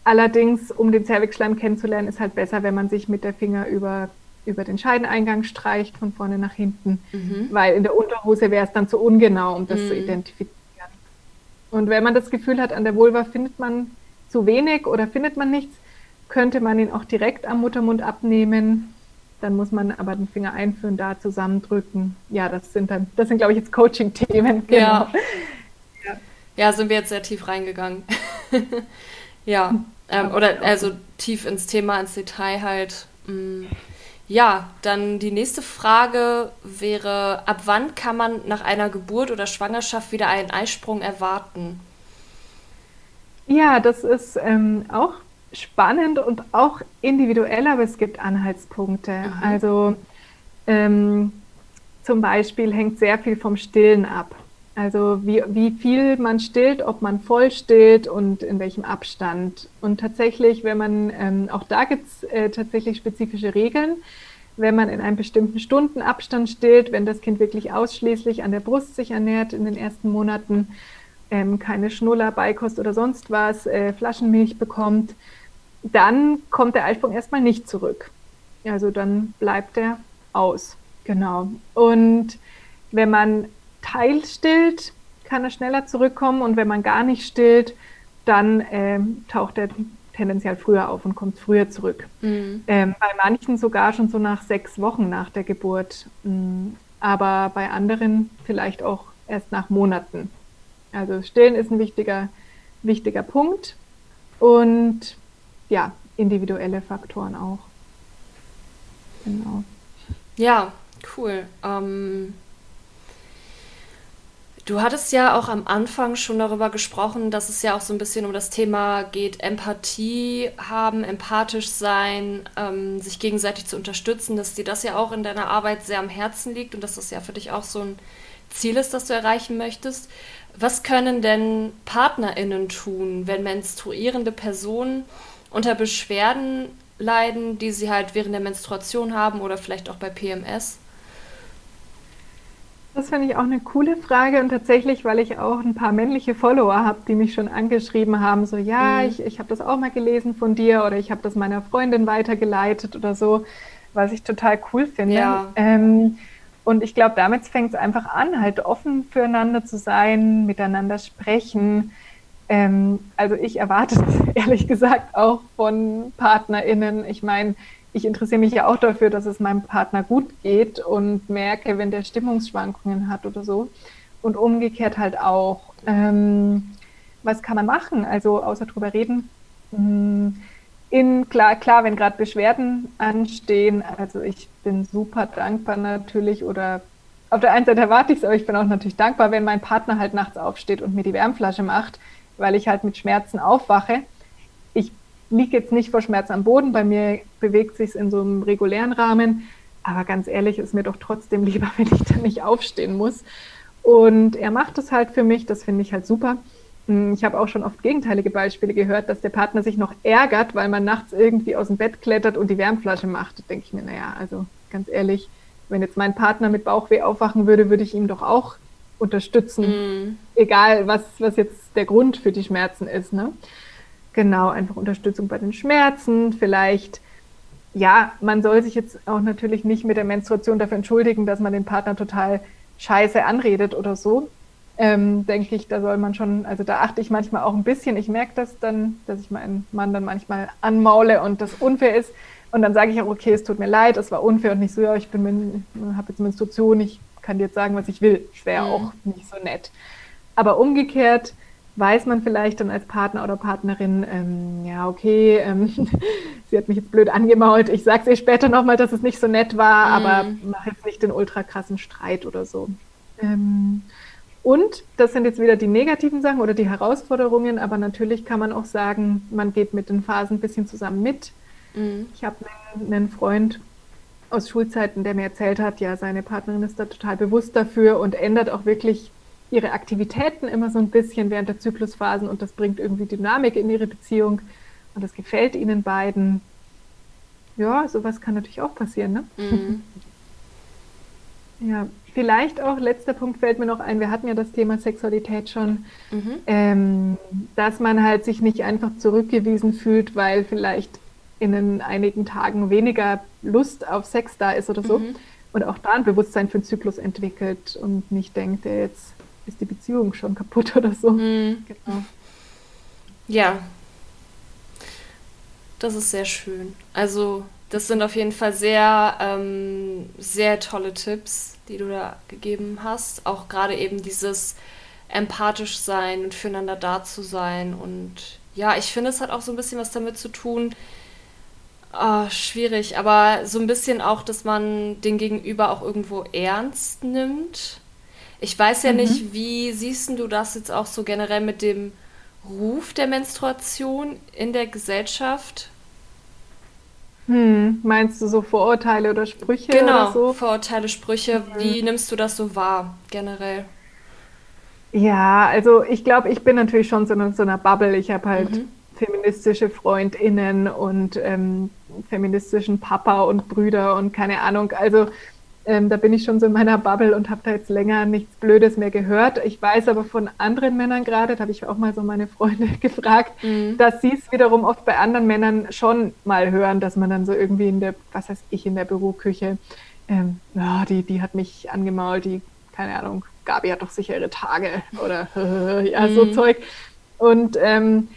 allerdings, um den Zervixschleim kennenzulernen, ist halt besser, wenn man sich mit der Finger über, über den Scheideneingang streicht, von vorne nach hinten, mhm. weil in der Unterhose wäre es dann zu ungenau, um das zu mhm. identifizieren. Und wenn man das Gefühl hat, an der Vulva findet man zu wenig oder findet man nichts, könnte man ihn auch direkt am Muttermund abnehmen. Dann muss man aber den Finger einführen, da zusammendrücken. Ja, das sind dann, das sind, glaube ich, jetzt Coaching-Themen. Genau. Ja. ja. ja. sind wir jetzt sehr tief reingegangen. [LAUGHS] ja, ähm, oder also tief ins Thema, ins Detail halt. Mm. Ja, dann die nächste Frage wäre, ab wann kann man nach einer Geburt oder Schwangerschaft wieder einen Eisprung erwarten? Ja, das ist ähm, auch spannend und auch individuell, aber es gibt Anhaltspunkte. Mhm. Also ähm, zum Beispiel hängt sehr viel vom Stillen ab. Also wie, wie viel man stillt, ob man voll stillt und in welchem Abstand. Und tatsächlich, wenn man, ähm, auch da gibt es äh, tatsächlich spezifische Regeln, wenn man in einem bestimmten Stundenabstand stillt, wenn das Kind wirklich ausschließlich an der Brust sich ernährt in den ersten Monaten, ähm, keine Schnuller, Beikost oder sonst was, äh, Flaschenmilch bekommt, dann kommt der Eisprung erstmal nicht zurück. Also dann bleibt er aus. Genau. Und wenn man teilstillt, kann er schneller zurückkommen und wenn man gar nicht stillt, dann äh, taucht er tendenziell früher auf und kommt früher zurück. Mhm. Ähm, bei manchen sogar schon so nach sechs Wochen nach der Geburt, mm, aber bei anderen vielleicht auch erst nach Monaten. Also Stillen ist ein wichtiger, wichtiger Punkt und ja, individuelle Faktoren auch. Genau. Ja, cool. Ähm, du hattest ja auch am Anfang schon darüber gesprochen, dass es ja auch so ein bisschen um das Thema geht, Empathie haben, empathisch sein, ähm, sich gegenseitig zu unterstützen, dass dir das ja auch in deiner Arbeit sehr am Herzen liegt und dass das ja für dich auch so ein Ziel ist, das du erreichen möchtest. Was können denn PartnerInnen tun, wenn menstruierende Personen unter Beschwerden leiden, die sie halt während der Menstruation haben oder vielleicht auch bei PMS? Das finde ich auch eine coole Frage und tatsächlich, weil ich auch ein paar männliche Follower habe, die mich schon angeschrieben haben, so ja, mhm. ich, ich habe das auch mal gelesen von dir oder ich habe das meiner Freundin weitergeleitet oder so, was ich total cool finde. Ja. Ähm, und ich glaube, damit fängt es einfach an, halt offen füreinander zu sein, miteinander sprechen. Ähm, also ich erwarte das [LAUGHS] ehrlich gesagt auch von PartnerInnen. Ich meine, ich interessiere mich ja auch dafür, dass es meinem Partner gut geht und merke, wenn der Stimmungsschwankungen hat oder so. Und umgekehrt halt auch, ähm, was kann man machen? Also außer drüber reden. Hm, in, klar, klar, wenn gerade Beschwerden anstehen, also ich bin super dankbar natürlich oder auf der einen Seite erwarte ich es, aber ich bin auch natürlich dankbar, wenn mein Partner halt nachts aufsteht und mir die Wärmflasche macht, weil ich halt mit Schmerzen aufwache. Ich liege jetzt nicht vor Schmerz am Boden, bei mir bewegt sich in so einem regulären Rahmen, aber ganz ehrlich, ist mir doch trotzdem lieber, [LAUGHS] wenn ich dann nicht aufstehen muss. Und er macht es halt für mich, das finde ich halt super. Hm, ich habe auch schon oft gegenteilige Beispiele gehört, dass der Partner sich noch ärgert, weil man nachts irgendwie aus dem Bett klettert und die Wärmflasche macht. Da denke ich mir, naja, also ganz ehrlich, wenn jetzt mein Partner mit Bauchweh aufwachen würde, würde ich ihm doch auch unterstützen. Mm. Egal, was, was jetzt der Grund für die Schmerzen ist. Ne? Genau, einfach Unterstützung bei den Schmerzen. Vielleicht, ja, man soll sich jetzt auch natürlich nicht mit der Menstruation dafür entschuldigen, dass man den Partner total scheiße anredet oder so. Ähm, denke ich, da soll man schon, also da achte ich manchmal auch ein bisschen. Ich merke das dann, dass ich meinen Mann dann manchmal anmaule und das unfair ist. Und dann sage ich auch, okay, es tut mir leid, es war unfair und nicht so, ja, ich bin, habe jetzt Menstruation, ich kann dir jetzt sagen, was ich will. Wäre mhm. auch nicht so nett. Aber umgekehrt weiß man vielleicht dann als Partner oder Partnerin, ähm, ja, okay, ähm, [LAUGHS] sie hat mich jetzt blöd angemault, ich sage ihr später nochmal, dass es nicht so nett war, mhm. aber mach jetzt nicht den ultra krassen Streit oder so. Ähm, und das sind jetzt wieder die negativen Sachen oder die Herausforderungen, aber natürlich kann man auch sagen, man geht mit den Phasen ein bisschen zusammen mit. Mhm. Ich habe einen Freund aus Schulzeiten, der mir erzählt hat, ja, seine Partnerin ist da total bewusst dafür und ändert auch wirklich ihre Aktivitäten immer so ein bisschen während der Zyklusphasen und das bringt irgendwie Dynamik in ihre Beziehung und das gefällt ihnen beiden. Ja, sowas kann natürlich auch passieren, ne? Mhm. [LAUGHS] Ja, vielleicht auch, letzter Punkt fällt mir noch ein, wir hatten ja das Thema Sexualität schon, mhm. ähm, dass man halt sich nicht einfach zurückgewiesen fühlt, weil vielleicht in einigen Tagen weniger Lust auf Sex da ist oder so. Mhm. Und auch da ein Bewusstsein für den Zyklus entwickelt und nicht denkt, ja, jetzt ist die Beziehung schon kaputt [LAUGHS] oder so. Mhm. Genau. Ja. Das ist sehr schön. Also, das sind auf jeden Fall sehr, ähm, sehr tolle Tipps, die du da gegeben hast. Auch gerade eben dieses empathisch sein und füreinander da zu sein. Und ja, ich finde, es hat auch so ein bisschen was damit zu tun, Oh, schwierig, aber so ein bisschen auch, dass man den Gegenüber auch irgendwo ernst nimmt. Ich weiß ja mhm. nicht, wie siehst du das jetzt auch so generell mit dem Ruf der Menstruation in der Gesellschaft? Hm, meinst du so Vorurteile oder Sprüche genau, oder so? Vorurteile, Sprüche. Mhm. Wie nimmst du das so wahr, generell? Ja, also ich glaube, ich bin natürlich schon so in so einer Bubble. Ich habe halt mhm. feministische FreundInnen und ähm, feministischen Papa und Brüder und keine Ahnung. Also ähm, da bin ich schon so in meiner Bubble und habe da jetzt länger nichts Blödes mehr gehört. Ich weiß aber von anderen Männern gerade, da habe ich auch mal so meine Freunde [LAUGHS] gefragt, mhm. dass sie es wiederum oft bei anderen Männern schon mal hören, dass man dann so irgendwie in der, was heißt ich, in der Büroküche, ähm, ja, die, die hat mich angemault, die, keine Ahnung, Gabi hat doch sicher ihre Tage oder [LAUGHS] ja, so mhm. Zeug. Und ähm,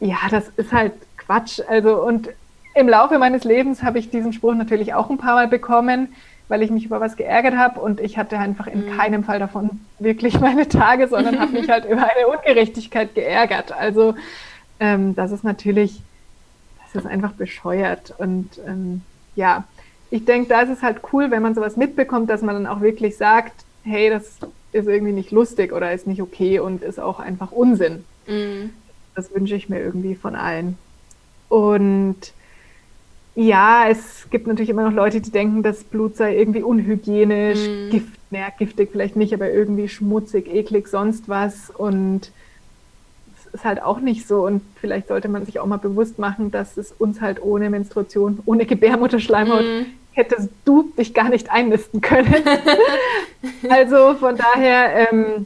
ja, das ist halt Quatsch. Also und im Laufe meines Lebens habe ich diesen Spruch natürlich auch ein paar Mal bekommen, weil ich mich über was geärgert habe und ich hatte einfach in mhm. keinem Fall davon wirklich [LAUGHS] meine Tage, sondern habe mich halt über eine Ungerechtigkeit geärgert. Also ähm, das ist natürlich, das ist einfach bescheuert und ähm, ja, ich denke, da ist es halt cool, wenn man sowas mitbekommt, dass man dann auch wirklich sagt, hey, das ist irgendwie nicht lustig oder ist nicht okay und ist auch einfach Unsinn. Mhm. Das wünsche ich mir irgendwie von allen. Und ja, es gibt natürlich immer noch Leute, die denken, das Blut sei irgendwie unhygienisch, mm. Gift, naja, giftig vielleicht nicht, aber irgendwie schmutzig, eklig, sonst was. Und es ist halt auch nicht so. Und vielleicht sollte man sich auch mal bewusst machen, dass es uns halt ohne Menstruation, ohne Gebärmutterschleimhaut, mm. hättest du dich gar nicht einnisten können. [LAUGHS] also von daher, ähm,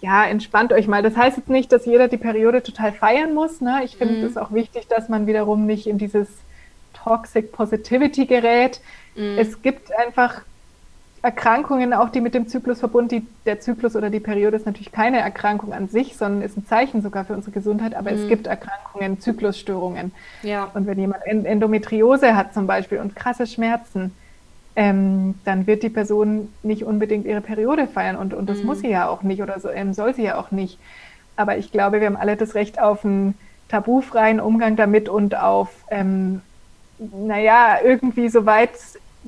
ja, entspannt euch mal. Das heißt jetzt nicht, dass jeder die Periode total feiern muss. Ne? Ich finde mm. es auch wichtig, dass man wiederum nicht in dieses Toxic Positivity gerät. Mhm. Es gibt einfach Erkrankungen, auch die mit dem Zyklus verbunden, der Zyklus oder die Periode ist natürlich keine Erkrankung an sich, sondern ist ein Zeichen sogar für unsere Gesundheit, aber mhm. es gibt Erkrankungen, Zyklusstörungen. Ja. Und wenn jemand Endometriose hat zum Beispiel und krasse Schmerzen, ähm, dann wird die Person nicht unbedingt ihre Periode feiern und, und das mhm. muss sie ja auch nicht oder so, ähm, soll sie ja auch nicht. Aber ich glaube, wir haben alle das Recht auf einen tabufreien Umgang damit und auf, ähm, naja, irgendwie so weit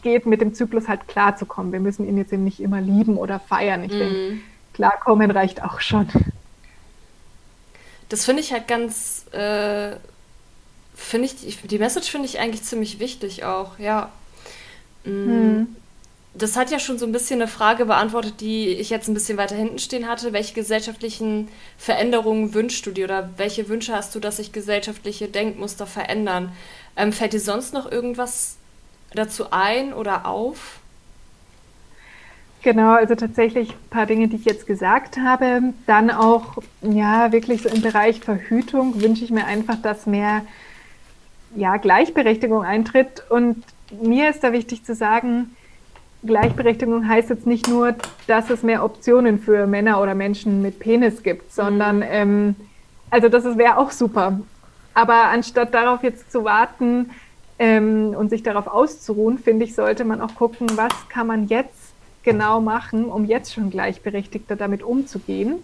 geht, mit dem Zyklus halt klarzukommen. Wir müssen ihn jetzt eben nicht immer lieben oder feiern. Ich mhm. denke, klarkommen reicht auch schon. Das finde ich halt ganz, äh, finde ich, die Message finde ich eigentlich ziemlich wichtig auch, ja. Mhm. Das hat ja schon so ein bisschen eine Frage beantwortet, die ich jetzt ein bisschen weiter hinten stehen hatte. Welche gesellschaftlichen Veränderungen wünschst du dir oder welche Wünsche hast du, dass sich gesellschaftliche Denkmuster verändern? Ähm, fällt dir sonst noch irgendwas dazu ein oder auf? Genau, also tatsächlich ein paar Dinge, die ich jetzt gesagt habe. Dann auch, ja, wirklich so im Bereich Verhütung wünsche ich mir einfach, dass mehr ja, Gleichberechtigung eintritt und mir ist da wichtig zu sagen, Gleichberechtigung heißt jetzt nicht nur, dass es mehr Optionen für Männer oder Menschen mit Penis gibt, sondern, mhm. ähm, also das wäre auch super. Aber anstatt darauf jetzt zu warten ähm, und sich darauf auszuruhen, finde ich, sollte man auch gucken, was kann man jetzt genau machen, um jetzt schon gleichberechtigter damit umzugehen.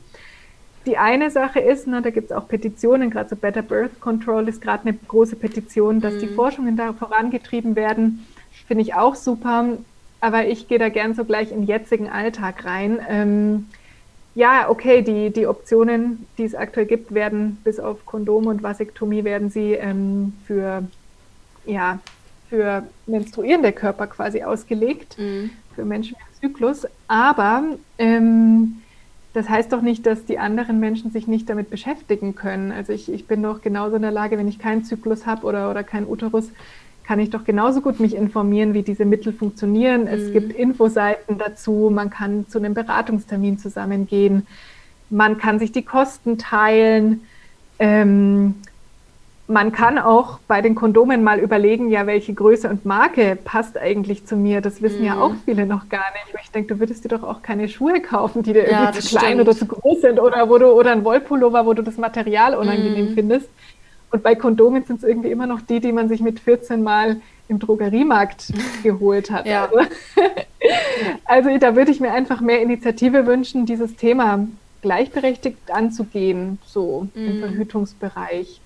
Die eine Sache ist, ne, da gibt es auch Petitionen, gerade so Better Birth Control ist gerade eine große Petition, dass mhm. die Forschungen da vorangetrieben werden. Finde ich auch super. Aber ich gehe da gern so gleich in den jetzigen Alltag rein. Ähm, ja, okay, die, die Optionen, die es aktuell gibt, werden bis auf Kondom und Vasektomie werden sie ähm, für, ja, für menstruierende Körper quasi ausgelegt, mhm. für Menschen mit Zyklus. Aber ähm, das heißt doch nicht, dass die anderen Menschen sich nicht damit beschäftigen können. Also ich, ich bin doch genauso in der Lage, wenn ich keinen Zyklus habe oder, oder keinen Uterus, kann ich doch genauso gut mich informieren, wie diese Mittel funktionieren. Mhm. Es gibt Infoseiten dazu, man kann zu einem Beratungstermin zusammengehen, man kann sich die Kosten teilen. Ähm, man kann auch bei den Kondomen mal überlegen, ja, welche Größe und Marke passt eigentlich zu mir. Das wissen mhm. ja auch viele noch gar nicht. Ich denke, du würdest dir doch auch keine Schuhe kaufen, die dir ja, irgendwie zu klein stimmt. oder zu groß sind oder wo du oder ein Wollpullover, wo du das Material unangenehm mhm. findest. Und bei Kondomen sind es irgendwie immer noch die, die man sich mit 14 Mal im Drogeriemarkt [LAUGHS] geholt hat. Ja. Also, [LAUGHS] also da würde ich mir einfach mehr Initiative wünschen, dieses Thema gleichberechtigt anzugehen, so mhm. im Verhütungsbereich.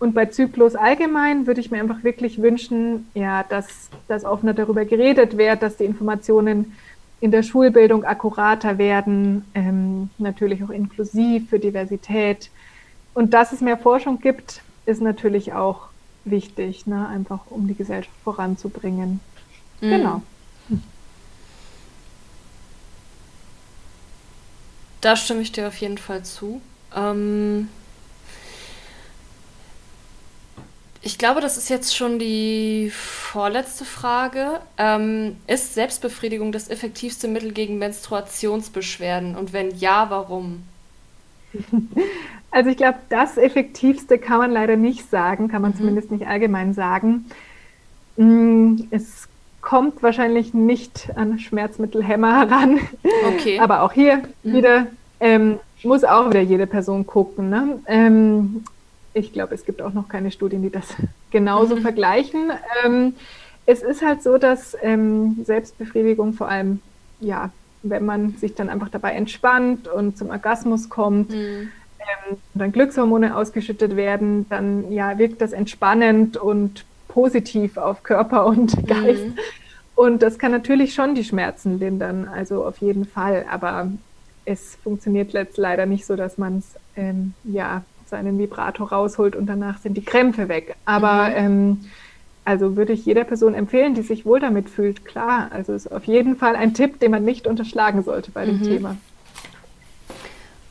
Und bei Zyklus allgemein würde ich mir einfach wirklich wünschen, ja, dass, dass offener darüber geredet wird, dass die Informationen in der Schulbildung akkurater werden, ähm, natürlich auch inklusiv für Diversität. Und dass es mehr Forschung gibt, ist natürlich auch wichtig, ne? einfach um die Gesellschaft voranzubringen. Mhm. Genau. Da stimme ich dir auf jeden Fall zu. Ähm Ich glaube, das ist jetzt schon die vorletzte Frage. Ähm, ist Selbstbefriedigung das effektivste Mittel gegen Menstruationsbeschwerden? Und wenn ja, warum? Also ich glaube, das Effektivste kann man leider nicht sagen, kann man mhm. zumindest nicht allgemein sagen. Mm, es kommt wahrscheinlich nicht an Schmerzmittelhämmer heran. Okay. Aber auch hier mhm. wieder ähm, muss auch wieder jede Person gucken. Ne? Ähm, ich glaube, es gibt auch noch keine Studien, die das [LAUGHS] genauso mhm. vergleichen. Ähm, es ist halt so, dass ähm, Selbstbefriedigung vor allem, ja, wenn man sich dann einfach dabei entspannt und zum Orgasmus kommt, mhm. ähm, dann Glückshormone ausgeschüttet werden, dann ja, wirkt das entspannend und positiv auf Körper und mhm. Geist. Mhm. Und das kann natürlich schon die Schmerzen lindern, also auf jeden Fall. Aber es funktioniert jetzt leider nicht so, dass man es ähm, ja seinen Vibrator rausholt und danach sind die Krämpfe weg. Aber mhm. ähm, also würde ich jeder Person empfehlen, die sich wohl damit fühlt, klar. Also ist auf jeden Fall ein Tipp, den man nicht unterschlagen sollte bei dem mhm. Thema.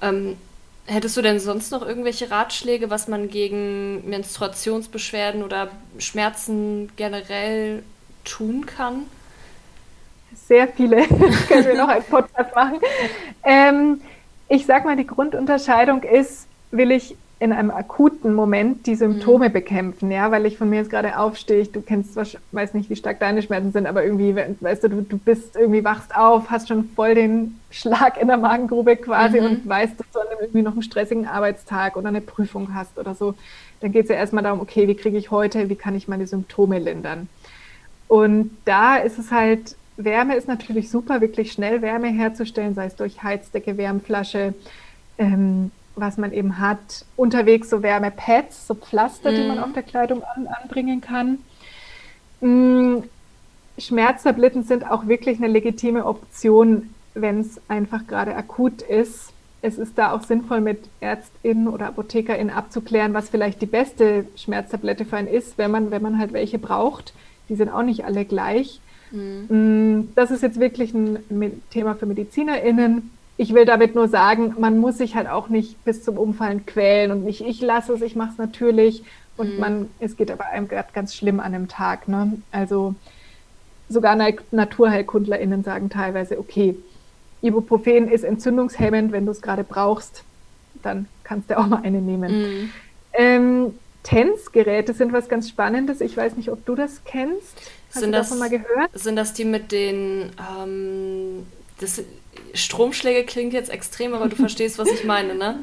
Ähm, hättest du denn sonst noch irgendwelche Ratschläge, was man gegen Menstruationsbeschwerden oder Schmerzen generell tun kann? Sehr viele. [LAUGHS] Können wir noch einen Podcast machen. [LAUGHS] Ähm, ich sag mal, die Grundunterscheidung ist, will ich in einem akuten Moment die Symptome mhm. bekämpfen, ja, weil ich von mir jetzt gerade aufstehe, du kennst, weiß nicht, wie stark deine Schmerzen sind, aber irgendwie, weißt du, du, du bist irgendwie wachst auf, hast schon voll den Schlag in der Magengrube quasi mhm. und weißt, dass du irgendwie noch einen stressigen Arbeitstag oder eine Prüfung hast oder so. Dann geht es ja erstmal darum, okay, wie kriege ich heute, wie kann ich meine Symptome lindern? Und da ist es halt, Wärme ist natürlich super, wirklich schnell Wärme herzustellen, sei es durch Heizdecke, Wärmflasche, ähm, was man eben hat. Unterwegs so Wärmepads, so Pflaster, mhm. die man mhm. auf der Kleidung an, anbringen kann. Mhm. Schmerztabletten sind auch wirklich eine legitime Option, wenn es einfach gerade akut ist. Es ist da auch sinnvoll, mit ÄrztInnen oder ApothekerInnen abzuklären, was vielleicht die beste Schmerztablette für einen ist, wenn man, wenn man halt welche braucht. Die sind auch nicht alle gleich. Mhm. Mm, das ist jetzt wirklich ein Thema für MedizinerInnen ich will damit nur sagen, man muss sich halt auch nicht bis zum Umfallen quälen und nicht ich lasse es, ich mache es natürlich und mhm. man, es geht aber einem gerade ganz schlimm an einem Tag. Ne? Also sogar NaturheilkundlerInnen sagen teilweise, okay, Ibuprofen ist entzündungshemmend, wenn du es gerade brauchst, dann kannst du auch mal eine nehmen. Mhm. Ähm, TENS-Geräte sind was ganz Spannendes. Ich weiß nicht, ob du das kennst. Hast sind du das, davon mal gehört? Sind das die mit den ähm, das Stromschläge klingt jetzt extrem, aber du verstehst, was ich meine, ne?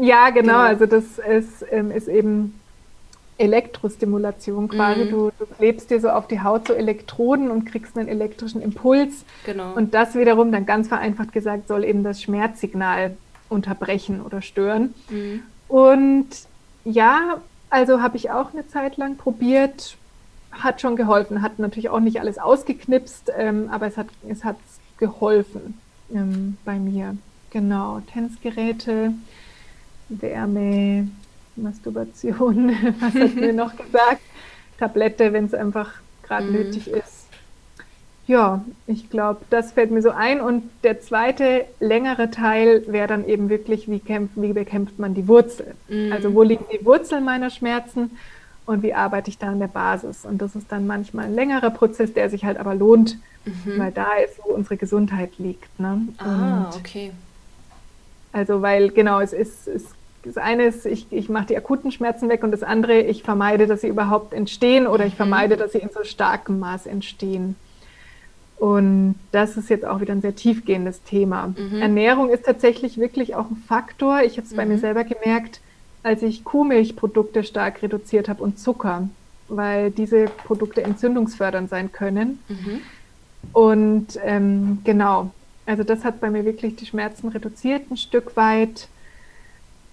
Ja, genau. genau. Also das ist, ähm, ist eben Elektrostimulation quasi. Mhm. Du, du klebst dir so auf die Haut so Elektroden und kriegst einen elektrischen Impuls. Genau. Und das wiederum, dann ganz vereinfacht gesagt, soll eben das Schmerzsignal unterbrechen oder stören. Mhm. Und ja, also habe ich auch eine Zeit lang probiert, hat schon geholfen, hat natürlich auch nicht alles ausgeknipst, ähm, aber es hat es hat geholfen ähm, bei mir. Genau, Tanzgeräte, Wärme, Masturbation, [LAUGHS] was hat mir noch gesagt? Tablette, wenn es einfach gerade mhm. nötig ist. Ja, ich glaube, das fällt mir so ein. Und der zweite längere Teil wäre dann eben wirklich, wie, kämpft, wie bekämpft man die Wurzel? Mhm. Also wo liegen die Wurzeln meiner Schmerzen und wie arbeite ich da an der Basis? Und das ist dann manchmal ein längerer Prozess, der sich halt aber lohnt, mhm. weil da ist, wo unsere Gesundheit liegt. Ne? Ah, Und okay. Also, weil genau, es ist, es, das eine ist, ich, ich mache die akuten Schmerzen weg und das andere, ich vermeide, dass sie überhaupt entstehen oder ich mhm. vermeide, dass sie in so starkem Maß entstehen. Und das ist jetzt auch wieder ein sehr tiefgehendes Thema. Mhm. Ernährung ist tatsächlich wirklich auch ein Faktor. Ich habe es bei mir mhm. selber gemerkt, als ich Kuhmilchprodukte stark reduziert habe und Zucker, weil diese Produkte entzündungsfördernd sein können. Mhm. Und ähm, genau, also das hat bei mir wirklich die Schmerzen reduziert ein Stück weit.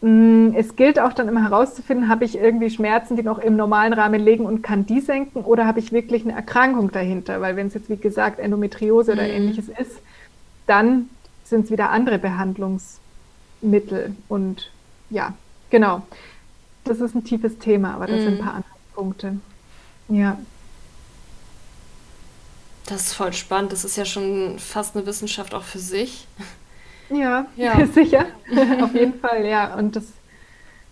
Mm, es gilt auch dann immer herauszufinden, habe ich irgendwie Schmerzen, die noch im normalen Rahmen liegen und kann die senken oder habe ich wirklich eine Erkrankung dahinter? Weil wenn es jetzt, wie gesagt, Endometriose mhm. oder ähnliches ist, dann sind es wieder andere Behandlungsmittel. Und ja, genau. Das ist ein tiefes Thema, aber das mhm. sind ein paar andere Punkte. Ja. Das ist voll spannend. Das ist ja schon fast eine Wissenschaft auch für sich. Ja, [LAUGHS] ja. [LAUGHS] sicher. Auf jeden Fall, ja. Und das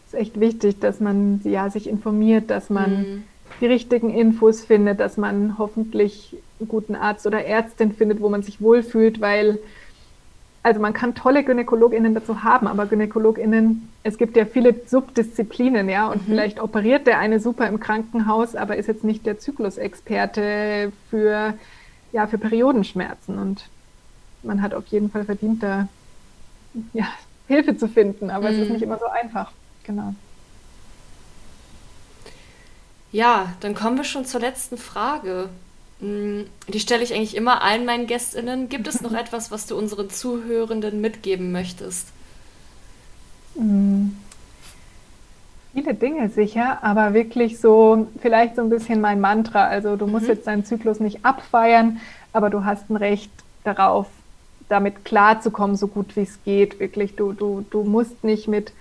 ist echt wichtig, dass man ja, sich informiert, dass man mhm. die richtigen Infos findet, dass man hoffentlich einen guten Arzt oder Ärztin findet, wo man sich wohlfühlt, weil also man kann tolle GynäkologInnen dazu haben, aber GynäkologInnen, es gibt ja viele Subdisziplinen, ja, und mhm. vielleicht operiert der eine super im Krankenhaus, aber ist jetzt nicht der Zyklusexperte für ja, für Periodenschmerzen. Und man hat auf jeden Fall verdient, da ja, Hilfe zu finden, aber mhm. es ist mhm. nicht immer so einfach. Genau. Ja, dann kommen wir schon zur letzten Frage. Mm, die stelle ich eigentlich immer allen meinen GästInnen. Gibt es noch [LAUGHS] etwas, was du unseren Zuhörenden mitgeben möchtest? Mhm. Viele Dinge sicher, aber wirklich so, vielleicht so ein bisschen mein Mantra. Also du musst mhm. jetzt deinen Zyklus nicht abfeiern, aber du hast ein Recht darauf, damit klarzukommen, so gut wie es geht. Wirklich, du, du, du musst nicht mit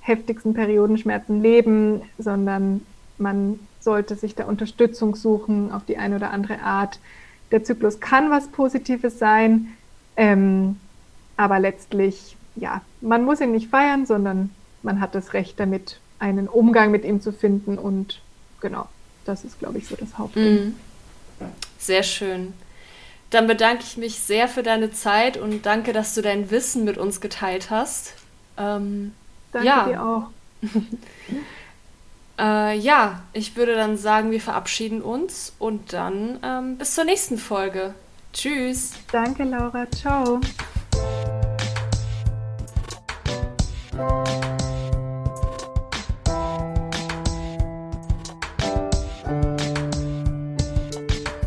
heftigsten Periodenschmerzen leben, sondern man sollte sich da Unterstützung suchen auf die eine oder andere Art. Der Zyklus kann was Positives sein, ähm, aber letztlich, ja, man muss ihn nicht feiern, sondern man hat das Recht damit einen Umgang mit ihm zu finden. Und genau, das ist, glaube ich, so das Hauptding. Mhm. Sehr schön. Dann bedanke ich mich sehr für deine Zeit und danke, dass du dein Wissen mit uns geteilt hast. Ähm, danke ja. dir auch. [LAUGHS] äh, ja, ich würde dann sagen, wir verabschieden uns und dann ähm, bis zur nächsten Folge. Tschüss. Danke, Laura. Ciao.